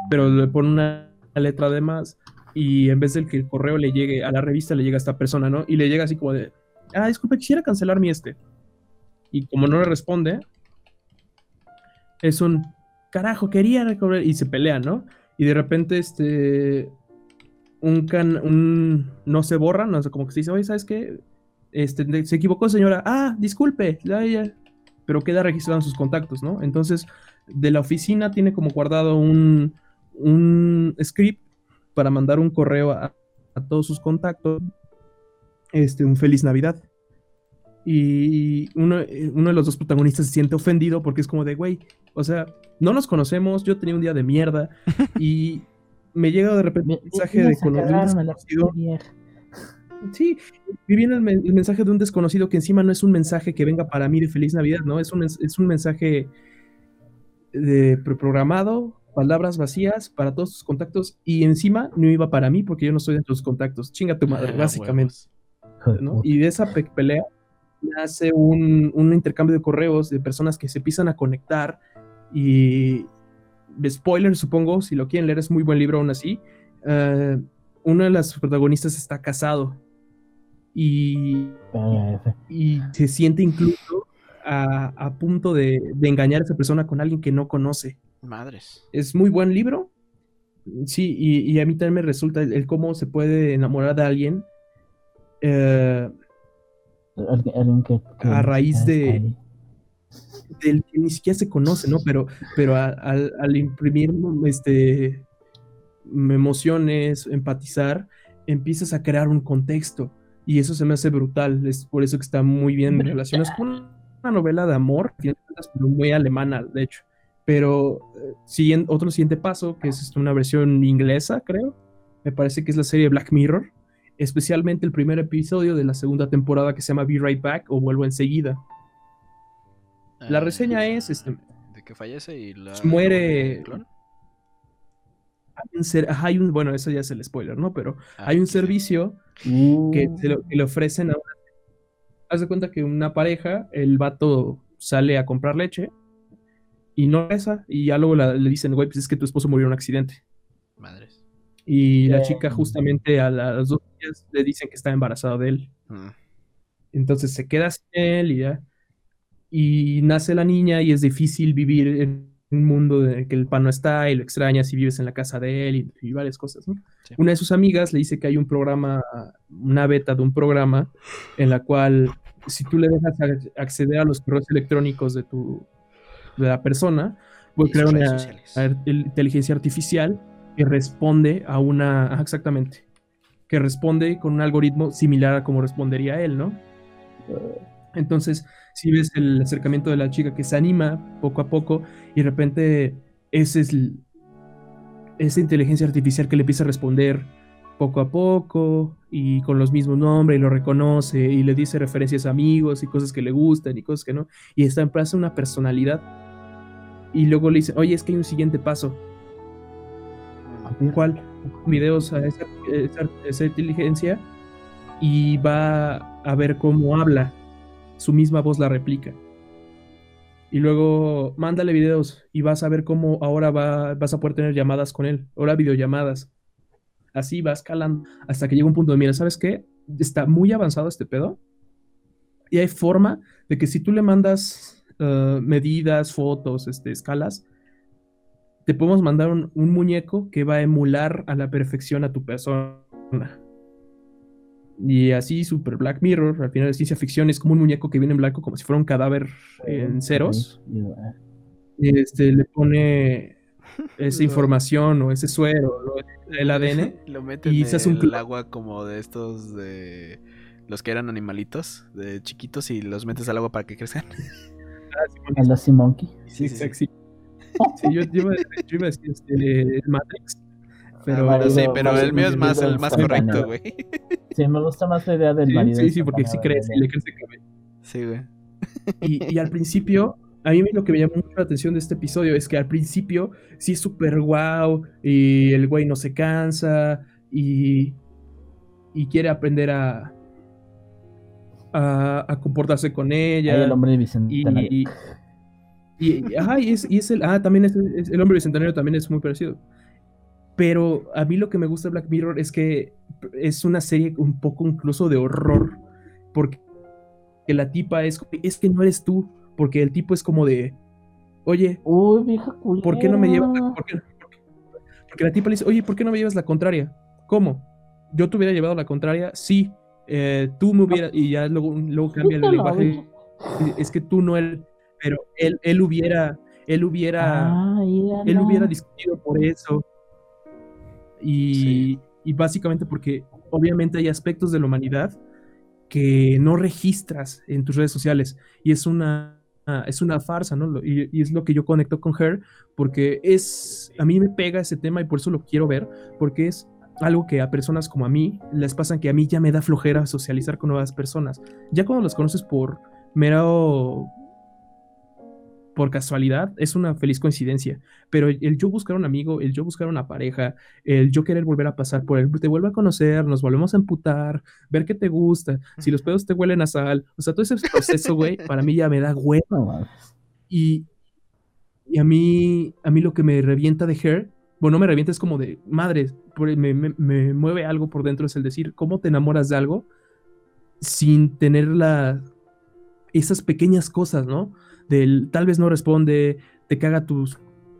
pero le pone una letra de más y en vez de que el correo le llegue a la revista, le llega a esta persona, ¿no? Y le llega así como de, ah, disculpe, quisiera cancelar mi este. Y como no le responde, es un, carajo, quería recobrar, y se pelean, ¿no? Y de repente, este, un can, un, no se borra, no sé, como que se dice, oye, ¿sabes qué? Este, se equivocó, señora, ah, disculpe, ya, ya", pero queda registrado en sus contactos, ¿no? Entonces, de la oficina tiene como guardado un, un script para mandar un correo a, a todos sus contactos, este, un feliz Navidad. Y uno, eh, uno de los dos protagonistas se siente ofendido porque es como de, güey, o sea, no nos conocemos, yo tenía un día de mierda y me llega de repente un mensaje de, un desconocido. vieja. Sí, y viene el, men- el mensaje de un desconocido que encima no es un mensaje que venga para mí de Feliz Navidad, ¿no? Es un, es un mensaje de preprogramado, palabras vacías para todos tus contactos y encima no iba para mí porque yo no estoy de tus contactos. Chinga tu madre, Ah, básicamente. ¿no? Y de esa pe- pelea nace un, un intercambio de correos de personas que se empiezan a conectar y spoiler supongo, si lo quieren leer es muy buen libro aún así. eh, uno de los protagonistas está casado y, PF. y se siente incluso a, a punto de, de engañar a esa persona con alguien que no conoce. Madres. Es muy buen libro. Sí, y, y a mí también me resulta el, el cómo se puede enamorar de alguien. eh, Alguien- alguien que- que A raíz de-. Del que ni siquiera se conoce, ¿no? Pero, pero al, imprimir este, emociones, empatizar, empiezas a crear un contexto. Y eso se me hace brutal. Es por eso que está muy bien relacionado. Es como una novela de amor, pero muy alemana, de hecho. Pero eh, otro siguiente paso, que es este, una versión inglesa, creo. Me parece que es la serie Black Mirror. Especialmente el primer episodio de la segunda temporada que se llama Be Right Back o Vuelvo enseguida. La Eh, reseña es, este, De que fallece y la. muere- clon. hay un ser- ajá, hay un, bueno, eso ya es el spoiler, ¿no? Pero Ah, hay un servicio Uh, que, se lo- que le ofrecen a una... Haz de cuenta que una pareja, el vato sale a comprar leche y no reza y ya luego la- le dicen, güey, pues es que tu esposo murió en un accidente. Madres. Y la chica justamente a las dos días le dicen que está embarazada de él. Mm. Entonces se queda sin él y ya. Y nace la niña y es difícil vivir en un mundo en el que el pan no está y lo extrañas y vives en la casa de él y, y varias cosas, ¿no? Sí. Una de sus amigas le dice que hay un programa, una beta de un programa en la cual si tú le dejas ac- acceder a los correos electrónicos de tu de la persona, puede crear una inteligencia artificial que responde a una, ajá, exactamente, que responde con un algoritmo similar a como respondería él, ¿no? Entonces, si ves el acercamiento de la chica que se anima poco a poco y de repente ese es esa inteligencia artificial que le empieza a responder poco a poco y con los mismos nombres y lo reconoce y le dice referencias a amigos y cosas que le gustan y cosas que no y está en plaza una personalidad y luego le dice, oye, es que hay un siguiente paso. ¿Cuál? Videos a esa, esa- esa inteligencia y va a ver cómo habla. Su misma voz la replica. Y luego mándale videos y vas a ver cómo ahora va, vas a poder tener llamadas con él. Ahora videollamadas. Así va escalando hasta que llega un punto de, mira, ¿sabes qué? Está muy avanzado este pedo. Y hay forma de que si tú le mandas eh, medidas, fotos, este, escalas, te podemos mandar un, un muñeco que va a emular a la perfección a tu persona. Y así, Super Black Mirror, al final de ciencia ficción, es como un muñeco que viene en blanco, como si fuera un cadáver en ceros. Y, este, le pone esa información o ese suero, el ADN. Lo meten y en se hace un el agua como de estos de los que eran animalitos de chiquitos y los metes al agua para que crezcan. El Lassie Monkey. Sí, sí, sí. sí. Sí, yo, yo iba, yo iba a decir este, el Matrix. Pero, Ah, bueno, sí, pero el mío es más el más correcto, güey. Sí, me gusta más la idea del sí, marido. sí, sí, porque sí crece, le crece el cabello. Sí, güey. Y, y al principio, a mí lo que me llamó mucho la atención de este episodio es que al principio sí es súper guau y el güey no se cansa y, y quiere aprender a, a, a comportarse con ella. Ahí el hombre y, bicentenario. y, y- ajá, y es, y es el, ah, también es, es- el hombre bicentenario también es muy parecido. Pero a mí lo que me gusta de Black Mirror es que es una serie un poco incluso de horror, porque la tipa es, es que no eres tú, porque el tipo es como de, oye, Uy, vieja. ¿por qué no me llevas? la- por qué- por qué- Porque la tipa le dice, oye, ¿por qué no me llevas la contraria? ¿Cómo? ¿Yo te hubiera llevado la contraria? Sí. Eh, tú me hubieras, y ya luego, luego cambia el lenguaje. Es que tú no eres, pero él, él hubiera, él hubiera, Ah, él hubiera discutido por eso. Y, Sí. y básicamente porque obviamente hay aspectos de la humanidad que no registras en tus redes sociales. Y es una, es una farsa, ¿no? Y, y es lo que yo conecto con Her, porque es, a mí me pega ese tema y por eso lo quiero ver, porque es algo que a personas como a mí les pasa que a mí ya me da flojera socializar con nuevas personas. Ya cuando los conoces por mero por casualidad, es una feliz coincidencia. Pero el yo buscar un amigo, el yo buscar una pareja, el yo querer volver a pasar por él, te vuelvo a conocer, nos volvemos a emputar, ver qué te gusta, si los pedos te huelen a sal, o sea, todo ese proceso, güey, para mí ya me da mames. Y, y a mí, a mí lo que me revienta de Her, bueno, no me revienta, es como de, madre, me, me- me mueve algo por dentro, es el decir, ¿cómo te enamoras de algo sin tener la, esas pequeñas cosas, ¿no? Del tal vez no responde, te caga tu,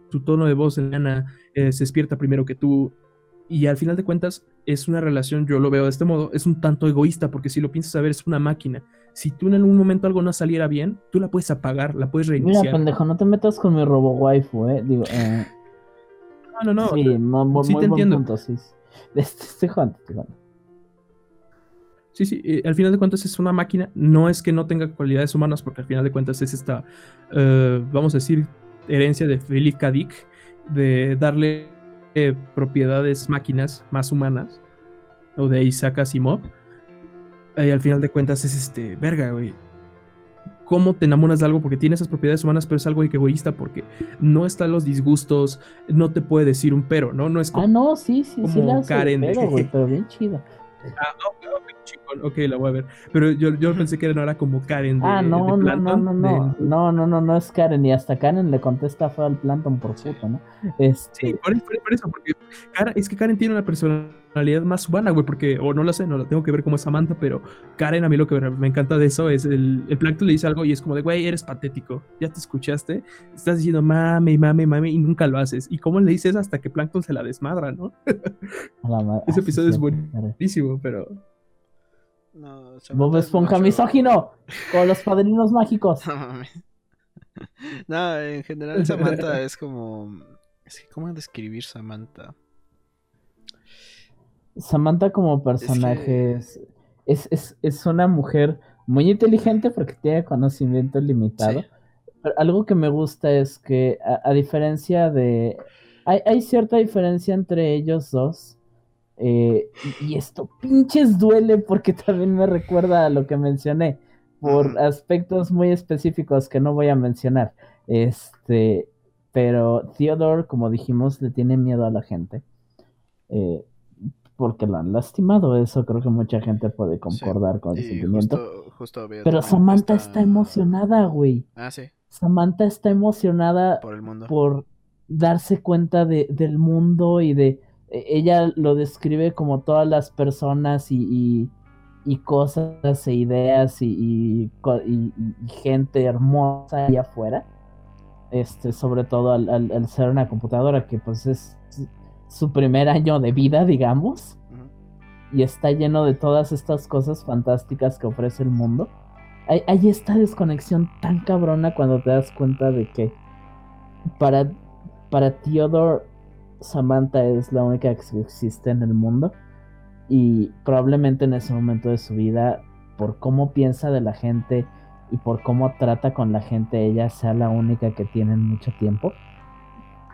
tu tono de voz en lana, eh, se despierta primero que tú. Y al final de cuentas, es una relación, yo lo veo de este modo, es un tanto egoísta, porque si lo piensas a ver, es una máquina. Si tú en algún momento algo no saliera bien, tú la puedes apagar, la puedes Mira, reiniciar. pendejo, no te metas con mi robo waifu, eh. Digo, eh. no, no, no. sí, muy, sí muy te entiendo. punto, sí. sí. Estoy jugando, estoy jugando. Sí, sí, eh, al final de cuentas es una máquina, no es que no tenga cualidades humanas, porque al final de cuentas es esta, eh, vamos a decir, herencia de Philip K. Dick, de darle eh, propiedades máquinas más humanas, o de Isaac Asimov. Y al final de cuentas es este, verga, güey. ¿Cómo te enamoras de algo? Porque tiene esas propiedades humanas, pero es algo egoísta porque no están los disgustos, no te puede decir un pero, ¿no? No es como, Ah, no, sí, sí, sí como la hace, Karen pero, güey, pero bien chida. Ah, ok, okay la voy a ver. Pero yo, yo pensé que era como Karen. De, ah, no, no, no, no, no, no, no, no, es Karen. Y hasta Karen le contesta fue al Planton por puta, ¿no? Este... Sí, por, eso, porque Karen, es que Karen tiene una personalidad más humana, güey, porque, o no la sé, no la tengo que ver como Samantha, pero Karen a mí lo que me encanta de eso es el, el Plankton le dice algo y es como de, güey, eres patético, ya te escuchaste, estás diciendo mame, mame, mame y nunca lo haces. ¿Y cómo le dices hasta que Plankton se la desmadra, no? La Ese ah, episodio es buenísimo pero... No, Bob Esponja misógino con los padrinos mágicos. No, en general Samantha es como... Es que, ¿cómo describir Samantha? Samantha como personaje es, es, es, una mujer muy inteligente porque tiene conocimiento limitado. Pero algo que me gusta es que, a, diferencia de... Hay, hay, cierta diferencia entre ellos dos. Eh, y esto pinches duele porque también me recuerda a lo que mencioné por aspectos muy específicos que no voy a mencionar. Este, pero Theodore, como dijimos, le tiene miedo a la gente. Eh, porque lo han lastimado. Eso creo que mucha gente puede concordar con el sentimiento. pero Samantha está... emocionada, güey. Ah, sí. Samantha está emocionada por, el mundo. por darse cuenta de, del mundo y de... E, ella lo describe como todas las personas y y cosas e ideas y, gente hermosa allá afuera. Este, sobre todo al, ser una computadora que pues es su primer año de vida, digamos. Y está lleno de todas estas cosas fantásticas que ofrece el mundo. Hay, hay, esta desconexión tan cabrona cuando te das cuenta de que para, para Theodore Samantha es la única que existe en el mundo y probablemente en ese momento de su vida, por cómo piensa de la gente y por cómo trata con la gente, ella sea la única que tiene en mucho tiempo.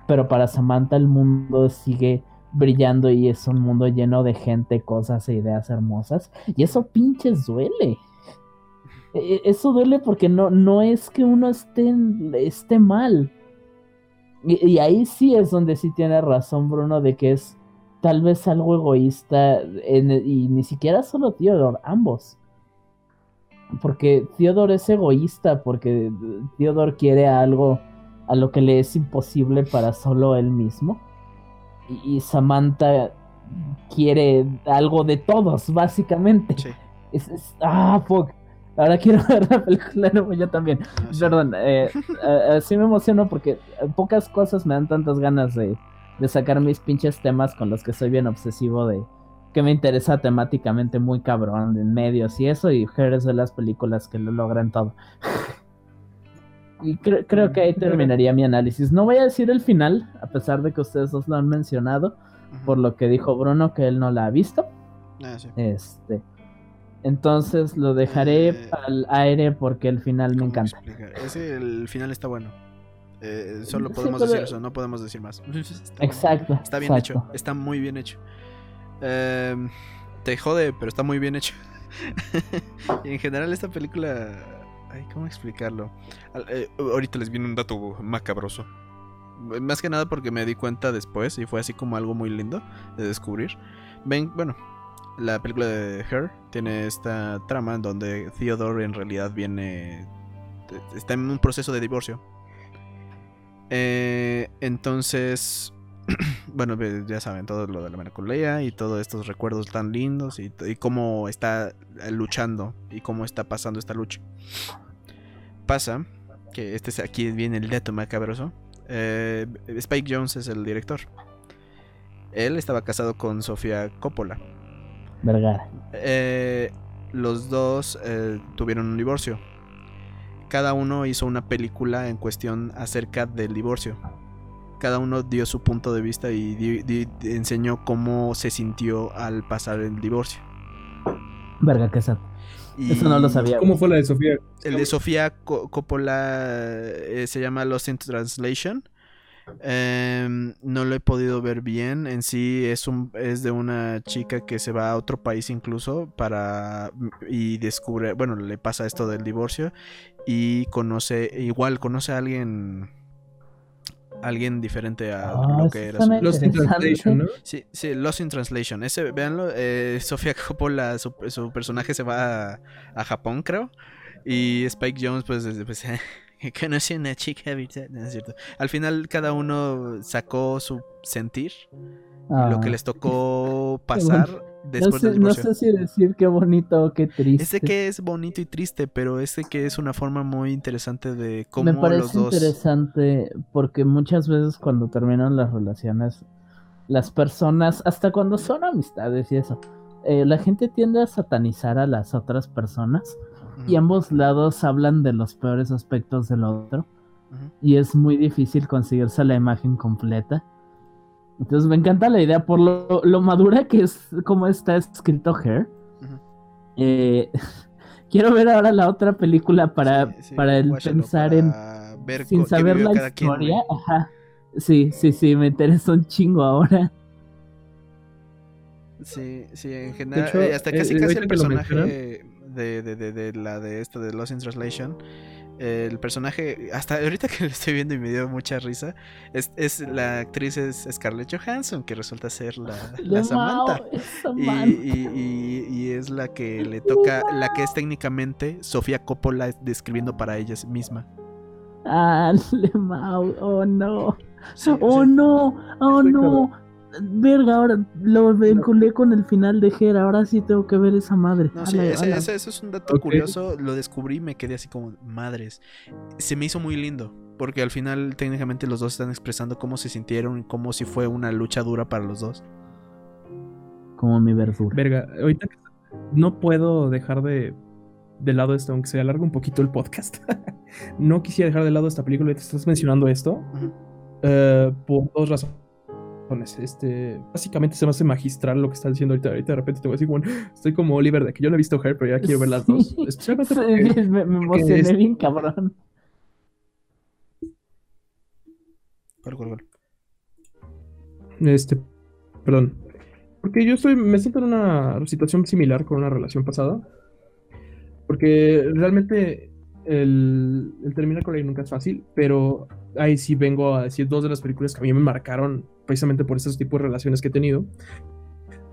Pero para Samantha el mundo sigue brillando y es un mundo lleno de gente, cosas e ideas hermosas. Y eso pinches duele. E, e, eso duele porque no, no es que uno esté, esté mal. Y, y, ahí sí es donde sí tiene razón Bruno de que es tal vez algo egoísta, y ni siquiera solo Theodore, ambos. Porque Theodore es egoísta, porque Theodore quiere algo a lo que le es imposible para solo él mismo. Y, Samantha quiere algo de todos, básicamente. Es, ah, fuck. Ahora quiero ver la película no, yo también. Ah, Perdón, eh, así me emociono porque pocas cosas me dan tantas ganas de, de sacar mis pinches temas con los que soy bien obsesivo de que me interesa temáticamente muy cabrón en medios y eso y Her es de las películas que lo logran todo. y creo que ahí terminaría mi análisis. No voy a decir el final, a pesar de que ustedes dos lo han mencionado, por lo que dijo Bruno que él no la ha visto. Ah, este. Entonces lo dejaré eh, al aire porque el final me encanta. Ese el final está bueno. Eh, solo podemos decir eso, no podemos decir más. exacto. Está bien hecho, está muy bien hecho. Em, te jode, pero está muy bien hecho. y en general esta película... Ay, ¿cómo explicarlo? Eh, ahorita les viene un dato macabroso. Más que nada porque me di cuenta después y fue así como algo muy lindo de descubrir. Ven, bueno, la película de Her tiene esta trama en donde Theodore en realidad viene... Está en un proceso de divorcio eh, entonces, bueno, ya saben todo lo de la melancolía y todos estos recuerdos tan lindos y, cómo está luchando y cómo está pasando esta lucha. Pasa que este es aquí viene el dato macabroso. Eh, Spike Jones es el director. Él estaba casado con Sofía Coppola. Vergara. Eh, los dos tuvieron un divorcio cada uno hizo una película en cuestión acerca del divorcio. Cada uno dio su punto de vista y enseñó cómo se sintió al pasar el divorcio. Verga, qué sad. Eso no lo sabía. ¿Cómo fue la de Sofía? El de Sofía Coppola eh, se llama Lost in Translation. Em, no lo he podido ver bien. En sí es un es de una chica que se va a otro país incluso para y descubre, bueno, le pasa esto del divorcio y conoce igual conoce a alguien alguien diferente a Ah, lo que era su... Lost in. Translation, ¿no? Sí, sí, Lost in Translation. Ese, véanlo, eh, Sofía Coppola, su, su personaje se va a, a Japón, creo. Y Spike Jones, pues, pues conoce una chica, ¿verdad? No, es cierto. Al final cada uno sacó su sentir, Ah, lo que les tocó pasar no después sé, del no sé si decir qué bonito o qué triste. Ese que es bonito y triste, pero ese que es una forma muy interesante de cómo Me los parece dos... interesante porque muchas veces cuando terminan las relaciones, las personas, hasta cuando son amistades y eso, eh, la gente tiende a satanizar a las otras personas Y ambos lados hablan de los peores aspectos del otro y es muy difícil conseguirse la imagen completa. Entonces me encanta la idea por lo, lo madura que es como está escrito Hair. Eh, quiero ver ahora la otra película para, Sí, sí, para el pensar en ver sin saber la quien, historia. Ajá. Sí, sí, sí, me interesa un chingo ahora. Sí, sí, en general, hecho, eh, hasta casi eh, casi el personaje de, de, de, de la de esta de Lost in Translation, el personaje, hasta ahorita que lo estoy viendo y me dio mucha risa, es, es la actriz es Scarlett Johansson, que resulta ser la, la Samantha. Y, y- y- y es la que le toca, la que es técnicamente Sofía Coppola describiendo para ella misma. Ah, oh no. Sí, Oh no, oh Estoy no. Verga, ahora lo vinculé con el final de Hera. Ahora sí tengo que ver esa madre. No, sí, ese, ese- eso es un dato curioso. Lo descubrí y me quedé así como, madres. Se me hizo muy lindo. Porque al final, técnicamente, los dos están expresando cómo se sintieron y cómo si fue una lucha dura para los dos. Como mi verdura. Verga, ahorita que- no puedo dejar de, de lado esto, aunque se alargue un poquito el podcast. no quisiera dejar de lado esta película, ahorita estás mencionando esto, eh, por dos razones. Este, básicamente se me hace magistral lo que estás diciendo ahorita. Ahorita de repente te voy a decir, bueno, estoy como Oliver de que yo no he visto Hair, pero ya quiero ver las dos. Sí. Especialmente Sí, porque- me, emocioné es- bien cabrón. Este, perdón. Porque yo estoy, me siento en una situación similar con una relación pasada. Porque realmente el, el terminar con ella nunca es fácil, pero ahí sí vengo a decir dos de las películas que a mí me marcaron precisamente por esos tipos de relaciones que he tenido.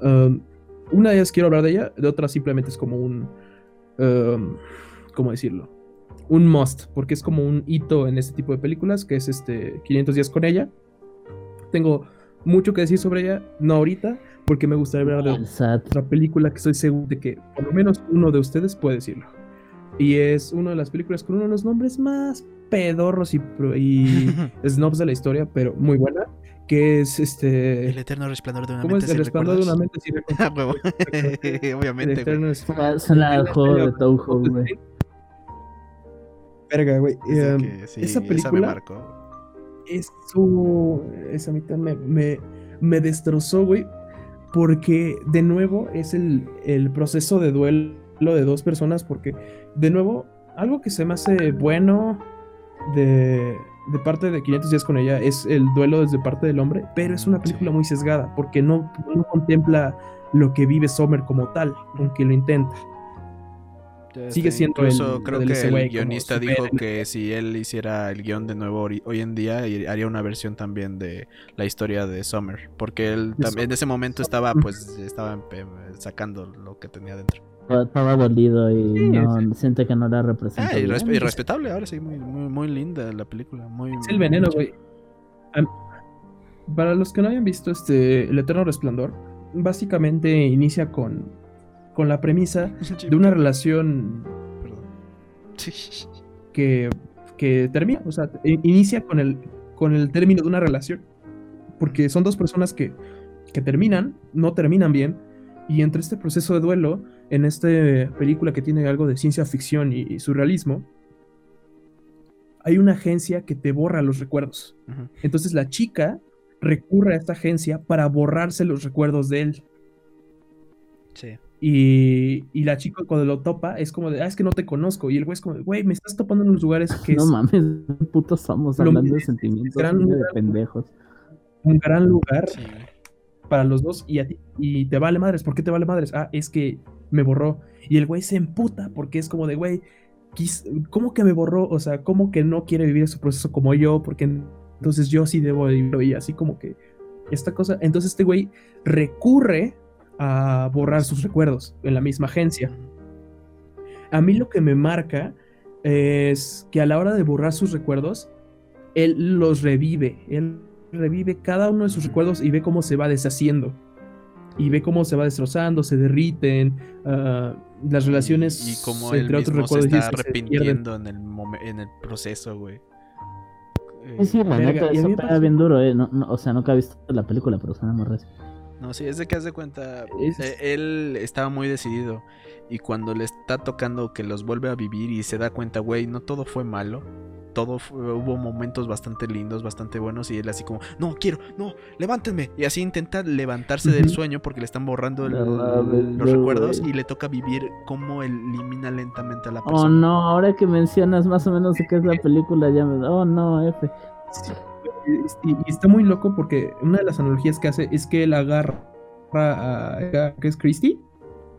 Um, una de ellas quiero hablar de ella, de otra simplemente es como un, um, ¿cómo decirlo? Un must, porque es como un hito en este tipo de películas, que es este 500 días con ella. Tengo mucho que decir sobre ella, no ahorita, porque me gustaría hablar de otra película que estoy seguro de que por lo menos uno de ustedes puede decirlo. Y es una de las películas con uno de los nombres más pedorros y, y snobs de la historia, pero muy buena, que es El este... eterno resplandor de una ¿Cómo mente. es el resplandor de una mente? Ah, huevo. El Obviamente, es- Suena, juego de Touhou, güey. Verga, güey. Em, esa me película marcó. Eso, esa mitad me, me, me destrozó, güey. Porque de nuevo es el, el proceso de duelo de dos personas. Porque de nuevo, algo que se me hace bueno de, de parte de 500 días con ella es el duelo desde parte del hombre. Pero es una película muy sesgada. Porque no, no contempla lo que vive Sommer como tal, aunque lo intenta. sigue siendo Incluso el- creo el que el guionista dijo que si él hiciera el guion de nuevo hoy en día, haría una versión también de la historia de Summer. Porque él también en ese momento estaba, pues, estaba empe- sacando lo que tenía dentro. Estaba dolido y Sí, no siente que no la representa. Ah, y, bien. respe- y respetable, ahora sí, muy, muy, muy linda la película. Muy, Es el veneno, güey. Para los que no hayan visto este El Eterno Resplandor, básicamente inicia con, con la premisa de una relación Perdón. Sí. que, que termina, o sea, inicia con el, con el término de una relación. Porque son dos personas que, que terminan, no terminan bien, y entre este proceso de duelo, en esta película que tiene algo de ciencia ficción y, y surrealismo, hay una agencia que te borra los recuerdos. Entonces la chica recurre a esta agencia para borrarse los recuerdos de él. Sí. Y, y la chica cuando lo topa es como de, ah, es que no te conozco. Y el güey es como, de, güey, me estás topando en unos lugares que No es mames, putos somos Lo hablando de sentimientos gran de pendejos. un gran lugar Sí. Para los dos y a ti. Y te vale madres. ¿Por qué te vale madres? Ah, es que me borró. Y el güey se emputa porque es como de, güey, ¿cómo que me borró? O sea, ¿cómo que no quiere vivir ese proceso como yo? Porque entonces yo sí debo vivirlo y así como que esta cosa. Entonces este güey recurre a borrar sus recuerdos en la misma agencia. A mí lo que me marca es que a la hora de borrar sus recuerdos, él los revive. Él revive cada uno de sus recuerdos y ve cómo se va deshaciendo. Y ve cómo se va destrozando, se derriten, uh, las relaciones y como entre otros recuerdos se está arrepintiendo en el, en el proceso, güey. Sí, sí, la neta, eso pega bien duro, eh. No, no, o sea, nunca he visto la película, pero suena muy recio. No, sí, es de que haz de cuenta. Eh, él estaba muy decidido. Y cuando le está tocando que los vuelve a vivir y se da cuenta, güey, no todo fue malo todo hubo momentos bastante lindos, bastante buenos y él así como, no, quiero, no, levántenme. Y así intenta levantarse del sueño porque le están borrando los recuerdos y le toca vivir como elimina lentamente a la oh, persona. Oh no, ahora que mencionas más o menos qué es la película, ya me... Oh no, F. Y, está muy loco porque una de las analogías que hace es que él agarra a... ¿Qué es Christy?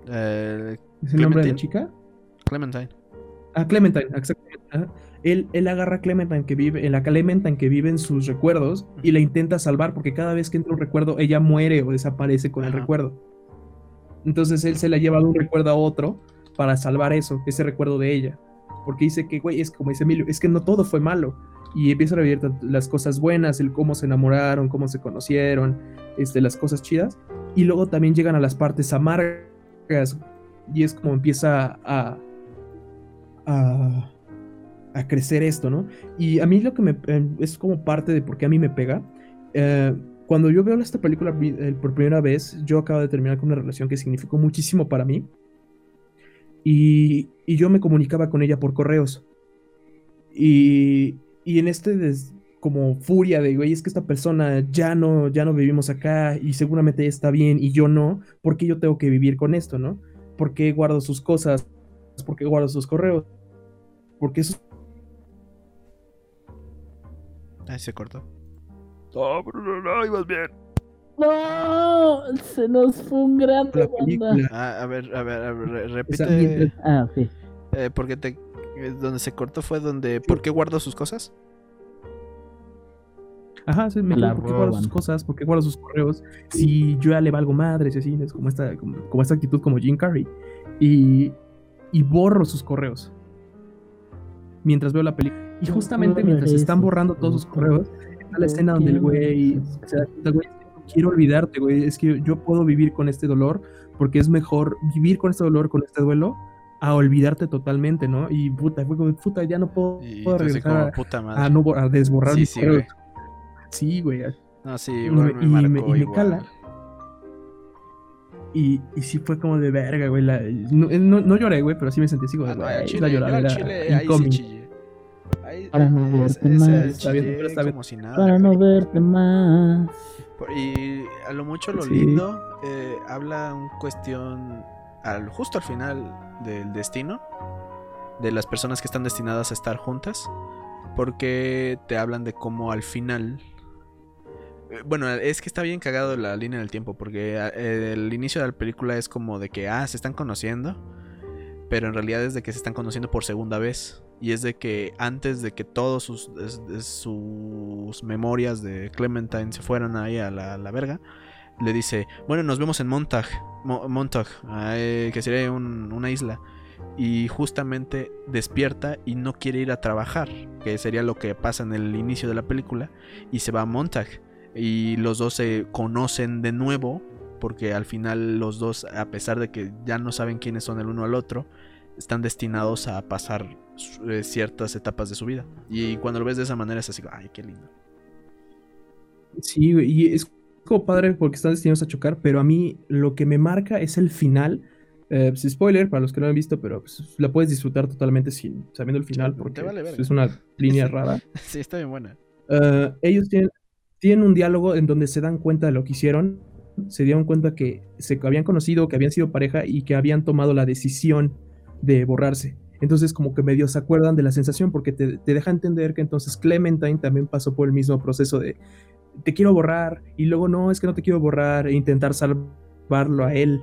Eh, ¿Es el nombre de la chica? Clementine. Ah, Clementine, exactamente él, él agarra a Clementine que vive, en la Clementine que vive en sus recuerdos y la intenta salvar porque cada vez que entra un recuerdo ella muere o desaparece con el recuerdo. Entonces él se la lleva de un recuerdo a otro para salvar eso, ese recuerdo de ella. Porque dice que, güey, es como dice Emilio, es que no todo fue malo. Y empieza a revivir las cosas buenas, el cómo se enamoraron, cómo se conocieron, este, las cosas chidas. Y luego también llegan a las partes amargas. Y es como empieza a, a a crecer esto, ¿no? Y a mí lo que me eh, es como parte de por qué a mí me pega. Eh, cuando yo veo esta película eh, por primera vez, yo acabo de terminar con una relación que significó muchísimo para mí. Y, y yo me comunicaba con ella por correos. Y, y en este como furia de, güey, es que esta persona ya no, ya no vivimos acá y seguramente está bien y yo no, ¿por qué yo tengo que vivir con esto, no? ¿Por qué guardo sus cosas? ¿Por qué guardo sus correos? Porque eso Ahí se cortó. No, Bruno, no, ibas bien. No, se nos fue un gran ah, a ver, a ver, a ver, repite. Ah, sí. Eh, porque te, eh, donde se cortó fue donde. ¿Por qué guardó sus cosas? Ajá, sí, me ¿por qué guarda sus cosas? ¿Por qué guarda sus correos? Si yo ya le valgo madres y así, es como esta, como, esta actitud como Jim Carrey. Y, y borro sus correos. Mientras veo la película. Y justamente mientras están borrando todos sus correos, está la escena donde el güey se da cuenta, güey, quiero olvidarte, güey, es que yo puedo vivir con este dolor porque es mejor vivir con este dolor, con este duelo, a olvidarte totalmente, ¿no? Y puta, fue como, puta, ya no puedo, puedo regresar a, no, a desborrar sí, sí, güey. Sí, güey. No, sí, me, y, me, y me cala. Y, y sí fue como de verga, güey. no, no, lloré, güey, pero sí me sentí así como de, ah, la lloradera. Chile, ahí sí para no verte más. Para no verte más. Y a lo mucho lo lindo eh, habla un cuestión al, justo al final del destino de las personas que están destinadas a estar juntas porque te hablan de cómo al final eh, bueno, es que está bien cagado la línea del tiempo porque eh, el inicio de la película es como de que ah, se están conociendo, pero en realidad es de que se están conociendo por segunda vez. Y es de que antes de que todos sus, sus memorias de Clementine se fueran ahí a la, verga, le dice, bueno, nos vemos en Montauk, Montauk que sería una isla. Y justamente despierta y no quiere ir a trabajar, que sería lo que pasa en el inicio de la película, y se va a Montauk. Y los dos se conocen de nuevo, porque al final los dos, a pesar de que ya no saben quiénes son el uno al otro, están destinados a pasar eh, ciertas etapas de su vida. Y cuando lo ves de esa manera es así, ay, qué lindo. Sí, y es como padre porque están destinados a chocar, pero a mí lo que me marca es el final. Eh, pues, spoiler para los que no lo han visto, pero pues, la puedes disfrutar totalmente sin sabiendo el final porque pues, es una línea rara. sí, está bien buena. Eh, ellos tienen, tienen un diálogo en donde se dan cuenta de lo que hicieron, se dieron cuenta que se habían conocido, que habían sido pareja y que habían tomado la decisión de borrarse. Entonces como que medio se acuerdan de la sensación porque te, deja entender que entonces Clementine también pasó por el mismo proceso de te quiero borrar y luego no, es que no te quiero borrar e intentar salvarlo a él.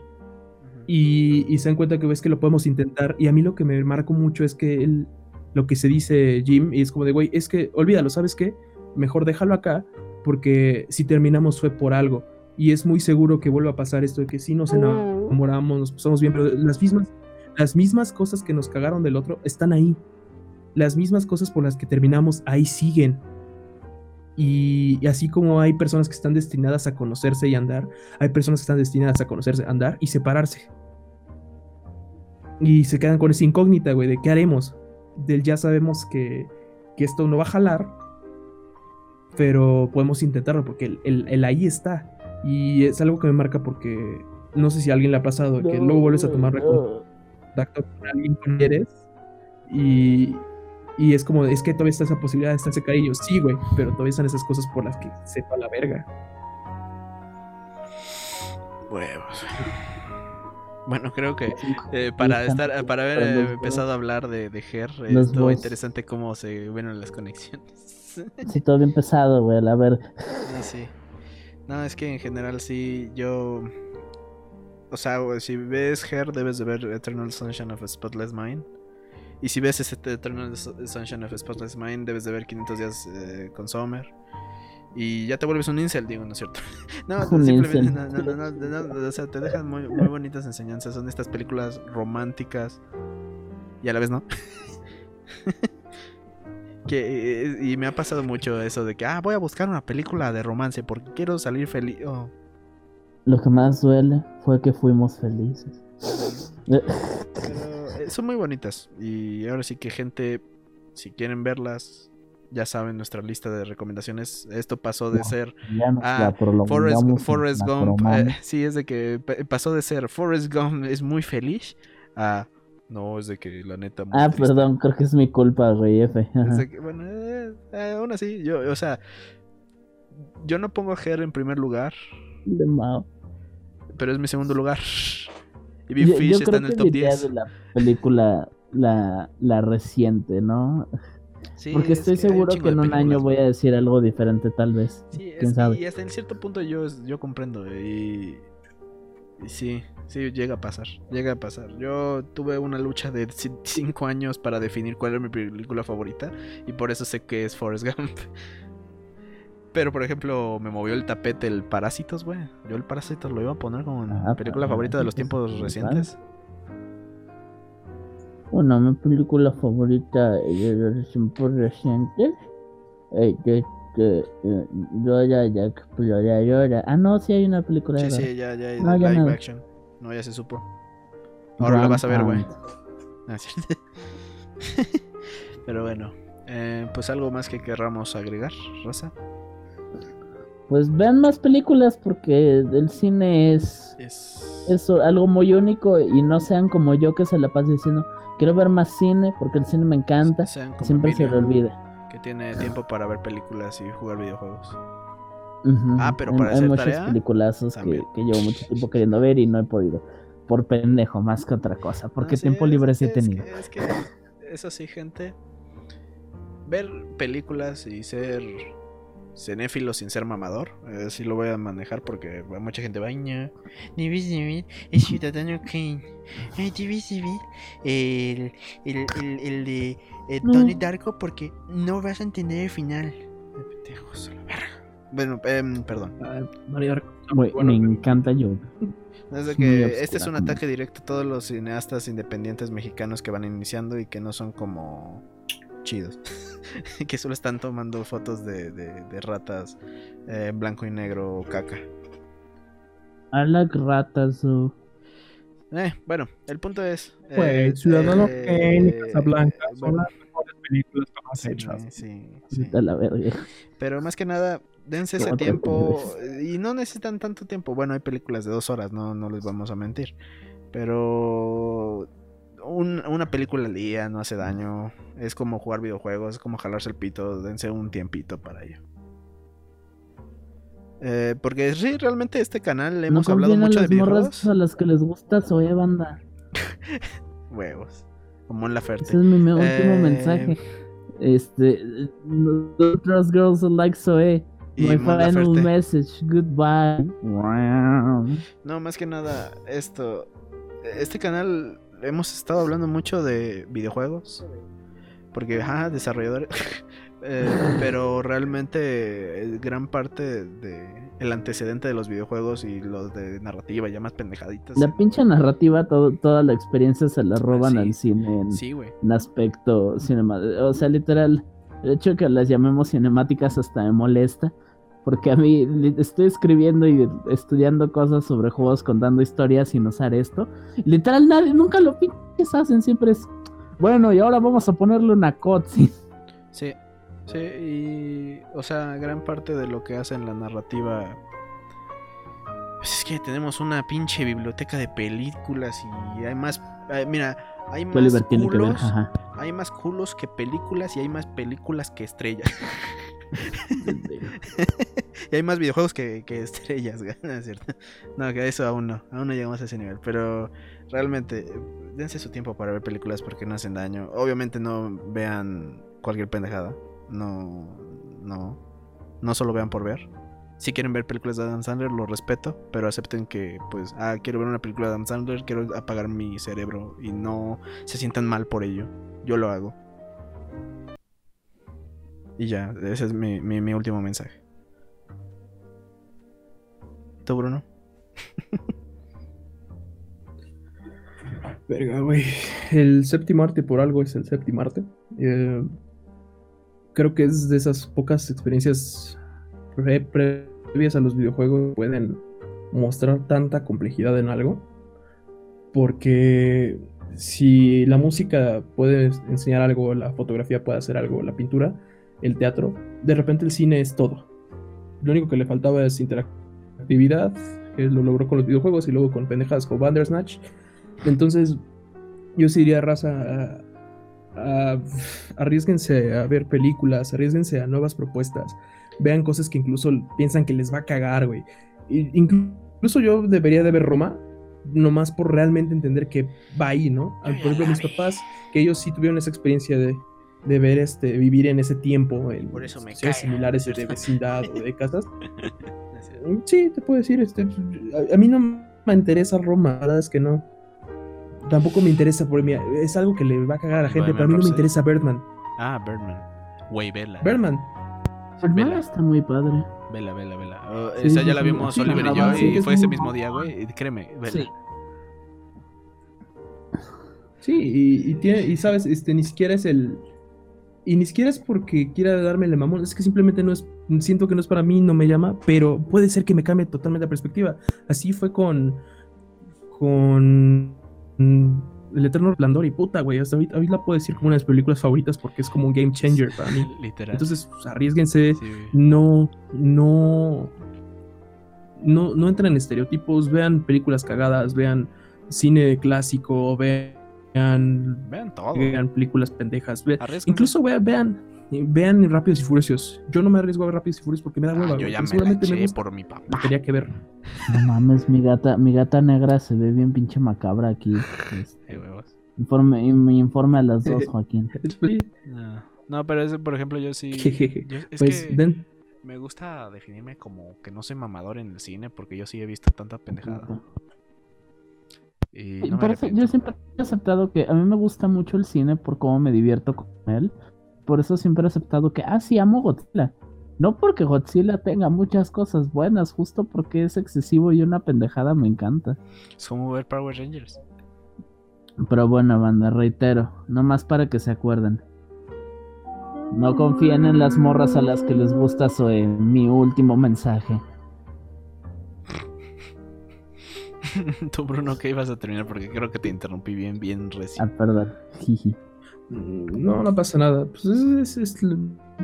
Y, se dan cuenta que ves que lo podemos intentar. Y a mí lo que me marcó mucho es que él, lo que se dice Jim, y es como de, güey, es que olvídalo, ¿sabes qué? mejor déjalo acá, porque si terminamos fue por algo. Y es muy seguro que vuelva a pasar esto de que si nos enamoramos, nos pasamos bien, pero las mismas, las mismas cosas que nos cagaron del otro están ahí. Las mismas cosas por las que terminamos ahí siguen. Y, así como hay personas que están destinadas a conocerse y andar, hay personas que están destinadas a conocerse, andar y separarse. Y se quedan con esa incógnita, güey, de qué haremos. Del ya sabemos que, que esto no va a jalar, pero podemos intentarlo porque el, ahí está. Y es algo que me marca porque no sé si a alguien le ha pasado, que luego vuelves a tomar contacto con alguien que quieres y, y es como, es que todavía está esa posibilidad, está ese cariño. Sí, güey, pero todavía están esas cosas por las que sepa la verga. Huevos. Bueno, creo que eh, para estar, para haber eh, empezado a hablar de, de Ger, es todo interesante cómo se ven las conexiones. Sí, todo bien pesado, güey, a ver. Sí, sí. No, es que en general sí, yo... O sea, si ves Her, debes de ver Eternal Sunshine of a Spotless Mind. Y si ves ese Eternal Sunshine of a Spotless Mind, debes de ver 500 días eh, con Summer. Y ya te vuelves un incel, digo, ¿no es cierto? no, simplemente, no, no, no, no, o sea, te dejan muy, muy bonitas enseñanzas. Son estas películas románticas y a la vez no. que, eh, y me ha pasado mucho eso de que, ah, voy a buscar una película de romance porque quiero salir feliz. Oh. Lo que más duele fue que fuimos felices. Pero eh, son muy bonitas. Y ahora sí que gente, si quieren verlas, ya saben nuestra lista de recomendaciones. Esto pasó de ser ah, Forrest, Gump. Eh, sí, es de que pasó de ser Forrest Gump es muy feliz a no, es de que la neta. ah, perdón, creo que es mi culpa, güey, F. bueno, eh, eh, aún así, yo, o sea, yo no pongo a Her en primer lugar. De Pero es mi segundo lugar. Y Big Fish está en el top 10. de la película, la, la reciente, ¿no? Porque estoy seguro que en un año voy a decir algo diferente, tal vez. Sí, ¿Quién sabe? Y hasta en cierto punto yo, yo comprendo. Y, y, sí, sí, llega a pasar. Llega a pasar. Yo tuve una lucha de cinco años para definir cuál era mi película favorita. Y por eso sé que es Forrest Gump. Pero, por ejemplo, me movió el tapete el Parásitos, güey. Yo el Parásitos lo iba a poner como ah, película favorita de los tiempos recientes. Bueno, mi película favorita de los tiempos recientes es que Dora la Exploradora. Ah, no, sí hay una película sí, de Sí, ya, ya hay no, live action. No, ya se supo. Ahora la vas a ver, güey. Ah, Pero bueno, eh, pues algo más que querramos agregar, Rosa. Pues vean más películas porque el cine es, es... es algo muy único y no sean como yo que se la pasa diciendo quiero ver más cine porque el cine me encanta. Siempre se le olvida. Que tiene tiempo para ver películas y jugar videojuegos. Ah, pero para hay, hacer hay muchos peliculazos que, que, llevo mucho tiempo queriendo ver y no he podido. Por pendejo, más que otra cosa. Porque tiempo libre sí he tenido. es que eso sí, gente. Ver películas y ser cenéfilo sin ser mamador. Así lo voy a manejar porque mucha gente baña. Es Ciudadano Kane. El, el, el, el de eh, Tony Darko porque no vas a entender el final. Bueno, eh, perdón. me encanta yo. Es que este es un ataque directo a todos los cineastas independientes mexicanos que van iniciando y que no son como chidos. que solo están tomando fotos de, de, ratas eh, blanco y negro caca. I like ratas. Eh, bueno, el punto es. Pues, eh, Ciudadano eh, Casablanca son las mejores películas jamás hechas. Sí, sí. La Pero más que nada, dense ese tiempo. Y no necesitan tanto tiempo. Bueno, hay películas de dos horas, no, no les vamos a mentir. Pero una película al día no hace daño. Es como jugar videojuegos, es como jalarse el pito. Dense un tiempito para ello. Eh, porque sí, realmente este canal hemos hablado mucho de videojuegos. a las que les gusta Zoe Banda. Huevos. Como en la Ferte. Ese es mi último eh, mensaje. Este. Trust girls like Zoe. My final message. Goodbye. No, más que nada, esto. Este canal hemos estado hablando mucho de videojuegos. Porque, ajá, desarrolladores. Eh, pero realmente eh, gran parte de el antecedente de los videojuegos y los de narrativa ya más pendejaditas. La pinche narrativa, todo, toda la experiencia se la roban Sí. al cine en, Sí, güey. en aspecto cinemático. O sea, literal, el hecho de que las llamemos cinemáticas hasta me molesta. Porque a mí estoy escribiendo y estudiando cosas sobre juegos, contando historias sin usar esto. Literal, nadie, nunca lo pinches hacen. Siempre es, bueno, y ahora vamos a ponerle una cutscene. Sí, sí, y o sea, gran parte de lo que hace en la narrativa pues es que tenemos una pinche biblioteca de películas y hay más, eh, mira, hay más que ver, culos, ajá. hay más culos que películas y hay más películas que estrellas. y hay más videojuegos que, estrellas, ¿no es cierto? No, que eso aún no, aún no llegamos a ese nivel, pero realmente eh, dense su tiempo para ver películas porque no hacen daño. Obviamente no vean cualquier pendejada, no, no, no solo vean por ver. Si quieren ver películas de Adam Sandler, lo respeto, pero acepten que, pues, ah, quiero ver una película de Adam Sandler, quiero apagar mi cerebro y no se sientan mal por ello. Yo lo hago. Y ya, ese es mi, mi, mi último mensaje. ¿Tú, Bruno? Verga, güey. El séptimo arte por algo es el séptimo arte. Eh, creo que es de esas pocas experiencias pre- previas a los videojuegos que pueden mostrar tanta complejidad en algo. Porque si la música puede enseñar algo, la fotografía puede hacer algo, la pintura, el teatro, de repente el cine es todo. Lo único que le faltaba es que lo logró con los videojuegos y luego con pendejadas como Bandersnatch. Entonces, yo sí diría, raza, a- a- arriesguense a ver películas, arriesguense a nuevas propuestas, vean cosas que incluso piensan que les va a cagar, güey. Incluso yo debería de ver Roma, nomás por realmente entender que va ahí, ¿no? Yo Por ejemplo, mis papás, que ellos sí tuvieron esa experiencia de, de ver, este, vivir en ese tiempo, en Por eso me similares ¿no es de vecindad o de casas. Sí, te puedo decir, este, a, a mí no me interesa Roma, la verdad es que no. Tampoco me interesa, porque mira, es algo que le va a cagar a la gente, pero a mí no me interesa Birdman. Ah, Birdman. Güey, vela. Birdman, El Vela. está muy padre. Vela, vela, vela. Oh, Sí, esa sí, ya la vimos sí, Oliver y yo sí, y es fue ese muy- mismo día, güey. y Créeme, vela. Sí. sí, y, y tiene, y sabes, este, ni siquiera es el. Y ni siquiera es porque quiera darme el mamón, es que simplemente no es. Siento que no es para mí, no me llama, pero puede ser que me cambie totalmente la perspectiva. Así fue con. Con. El Eterno Resplandor y puta, güey. Hasta ahorita, ahorita la puedo decir como una de mis películas favoritas porque es como un game changer para mí. Literal. Entonces, pues, arriesguense. Sí, no, no, no, no entren en estereotipos, vean películas cagadas, vean cine clásico, vean, Vean todo. vean películas pendejas, ve- Arriesguen. incluso vean, vean, vean Rápidos y Furiosos. Yo no me arriesgo a ver Rápidos y Furiosos porque me da Ah, hueva, yo güey, ya me la me eché gusta, por mi papá. tenía que ver. No mames, mi gata, mi gata negra se ve bien pinche macabra aquí. Este, huevos. informe, me informe a las dos, Joaquín. No. No, pero ese, por ejemplo, yo sí. Yo- es pues que den- me gusta definirme como que no soy mamador en el cine porque yo sí he visto tanta pendejada. Y no me yo siempre he aceptado que a mí me gusta mucho el cine por cómo me divierto con él. Por eso siempre he aceptado que, ah, sí, amo Godzilla. No porque Godzilla tenga muchas cosas buenas, justo porque es excesivo y una pendejada me encanta. Es como ver Power Rangers. Pero bueno, banda, reitero, nomás para que se acuerden. No confíen en las morras a las que les gusta Zoe. Mi último mensaje. Tú, Bruno, que ibas a terminar porque creo que te interrumpí bien, bien Ah, recién. perdón. Jiji. Mm, No, no pasa nada. Pues es, es- es lo-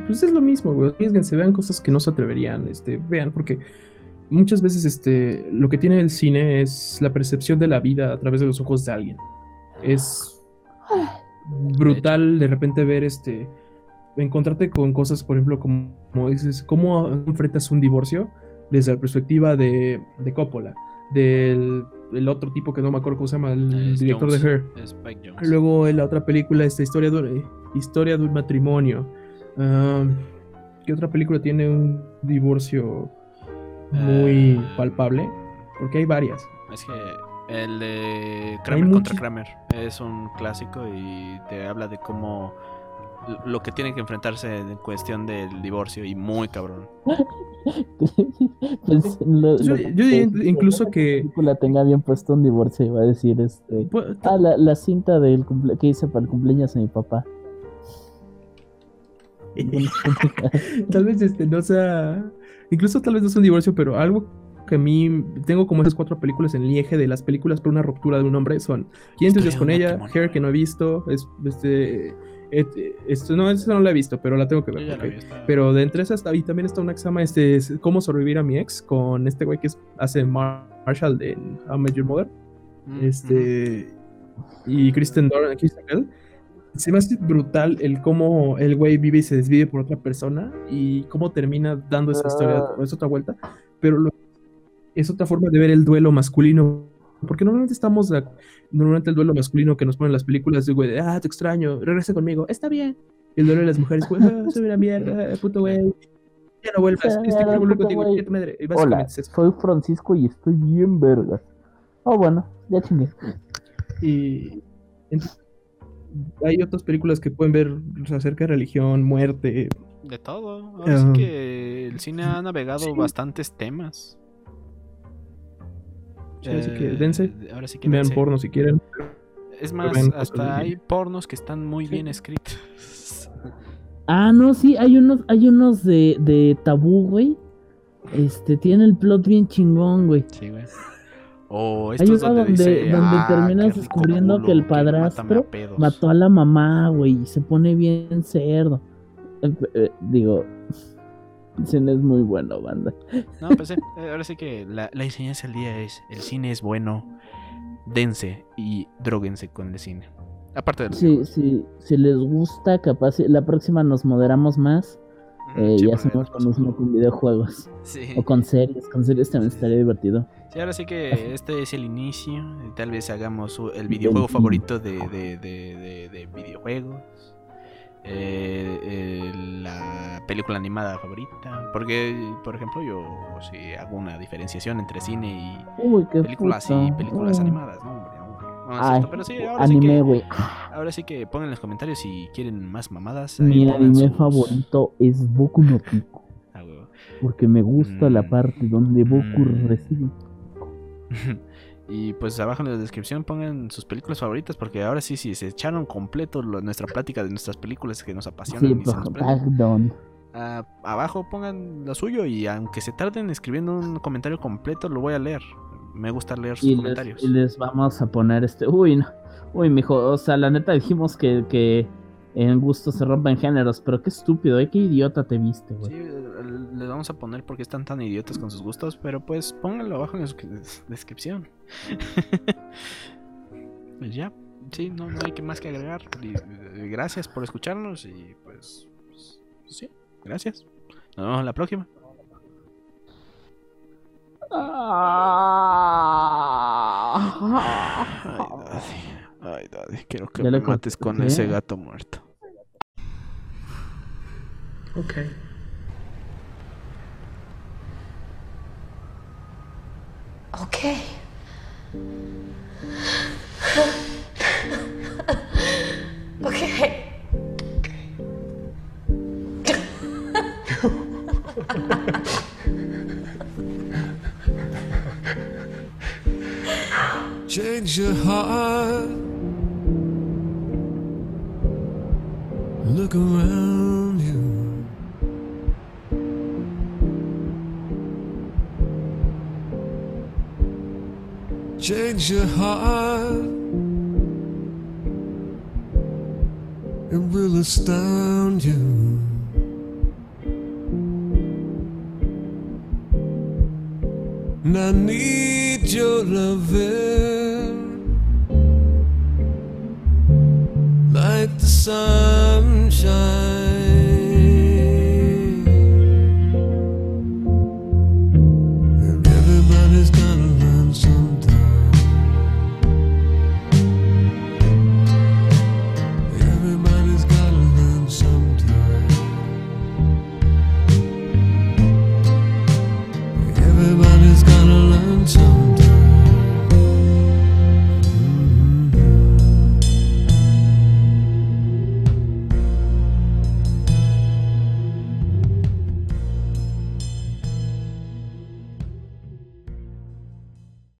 pues es lo mismo, güey. Arriesguense, vean cosas que no se atreverían, este, vean, porque muchas veces este, lo que tiene el cine es la percepción de la vida a través de los ojos de alguien. Es brutal de repente ver este encontrarte con cosas, por ejemplo, como, como dices, cómo enfrentas un divorcio desde la perspectiva de, de Coppola, del el otro tipo que no me acuerdo cómo se llama, el Es director Jones. de Her. Es Spike Jones. Luego en la otra película, esta historia de, un- historia de un matrimonio. Um, ¿Qué otra película tiene un divorcio muy Eh, palpable? Porque hay varias. Es que el de Kramer contra Kramer es un clásico y te habla de cómo lo que tienen que enfrentarse en cuestión del divorcio y muy cabrón. Pues, lo- Yo- lo- yo diría que- incluso que- La película tenga bien puesto un divorcio y va a decir este. Pues, Ah, la, la cinta del cumple que hice para el cumpleaños de mi papá. tal vez este no sea. Incluso tal vez no sea un divorcio, pero algo que a mí tengo como esas cuatro películas en el eje de las películas por una ruptura de un hombre son 500 días con ella. Hair que no he visto, es, este, esto no, esta no la he visto, pero la tengo que ver. vi, Pero de entre esas, y también está una que se llama este, es Cómo sobrevivir a mi ex, con este güey que es- hace Mar- Marshall en How I Met Your Mother. Mm, Este. Y Kristen Bell. Se me hace brutal el cómo el güey vive y se desvive por otra persona y cómo termina dando esa historia, Ah. es otra vuelta. Pero lo- es otra forma de ver el duelo masculino. Porque normalmente estamos. ac- Normalmente el duelo masculino que nos ponen las películas de güey de ah, te extraño, regresa conmigo, está bien. Y el duelo de las mujeres, güey, ah, soy una mierda, puto güey. Ya no vuelvas, Sí, es que volver contigo, madre. Y Hola, básicamente es eso. soy Francisco y estoy bien vergas. Oh, bueno, ya chingué. Y entonces, hay otras películas que pueden ver acerca de religión, muerte. De todo. Ahora sí Ah. que el cine ha navegado Sí. bastantes temas. Sí, así que Eh, dense. Ahora sí que Vean dense. porno si quieren. Es más, hasta hay pornos que están muy Sí. bien escritos. Ah, no, sí, hay unos, hay unos de, de tabú, güey. Este, tiene el plot bien chingón, güey. Sí, güey. O Hay estos uno donde, donde, dice, donde "Ah, terminas rico descubriendo culo, que el padrastro pedos". mató a la mamá, güey, y se pone bien cerdo. Eh, eh, digo, cine es muy bueno, banda. No, pues eh, ahora sí que la, la enseñanza del día es, el cine es bueno, dense y droguense con el cine. Aparte de Sí, sí, si les gusta, capaz, la próxima nos moderamos más Ujú, eh, sí, y hacemos lo mismo con videojuegos Sí. o con series. Con series también estaría divertido. Sí, ahora sí que este es el inicio. Tal vez hagamos el videojuego favorito de, de, de, de- de videojuegos. Eh, eh, la película animada favorita. Porque, por ejemplo, yo sí hago una diferenciación entre cine Uy, y películas y películas Oh. animadas, ¿no? Hombre, no, Ay, pero sí, ahora sí anime, que, güey. ahora sí que pongan en los comentarios si quieren más mamadas. Mi anime sus- favorito es Boku no Pico. Ah. Porque me gusta la Mm. parte donde Boku Mm. recibe. y pues abajo en la descripción pongan sus películas favoritas porque ahora sí, si se echaron completo lo- nuestra plática de nuestras películas que nos apasionan Sí, y se pues, nos prenden, perdón. ah, abajo pongan lo suyo y aunque se tarden escribiendo un comentario completo lo voy a leer. Me gusta leer sus Y les, comentarios. y les vamos a poner este. Uy, no. Uy, mijo. O sea, la neta dijimos que, que en gusto se rompen géneros. Pero qué estúpido, ¿eh? Qué idiota te viste, Sí, güey. eh, les vamos a poner porque están tan idiotas con sus gustos, pero pues pónganlo abajo en la descri- descripción. Pues ya, sí, no, no hay que más que agregar. Eh, gracias por escucharnos y pues, pues, sí, gracias. Nos vemos en la próxima. Ay, Daddy, ay, Daddy, quiero que Ya me mates con ese gato muerto. Ok. Okay. okay. Change your heart. Look around Change your heart. It will astound you. And I need your loving like the sunshine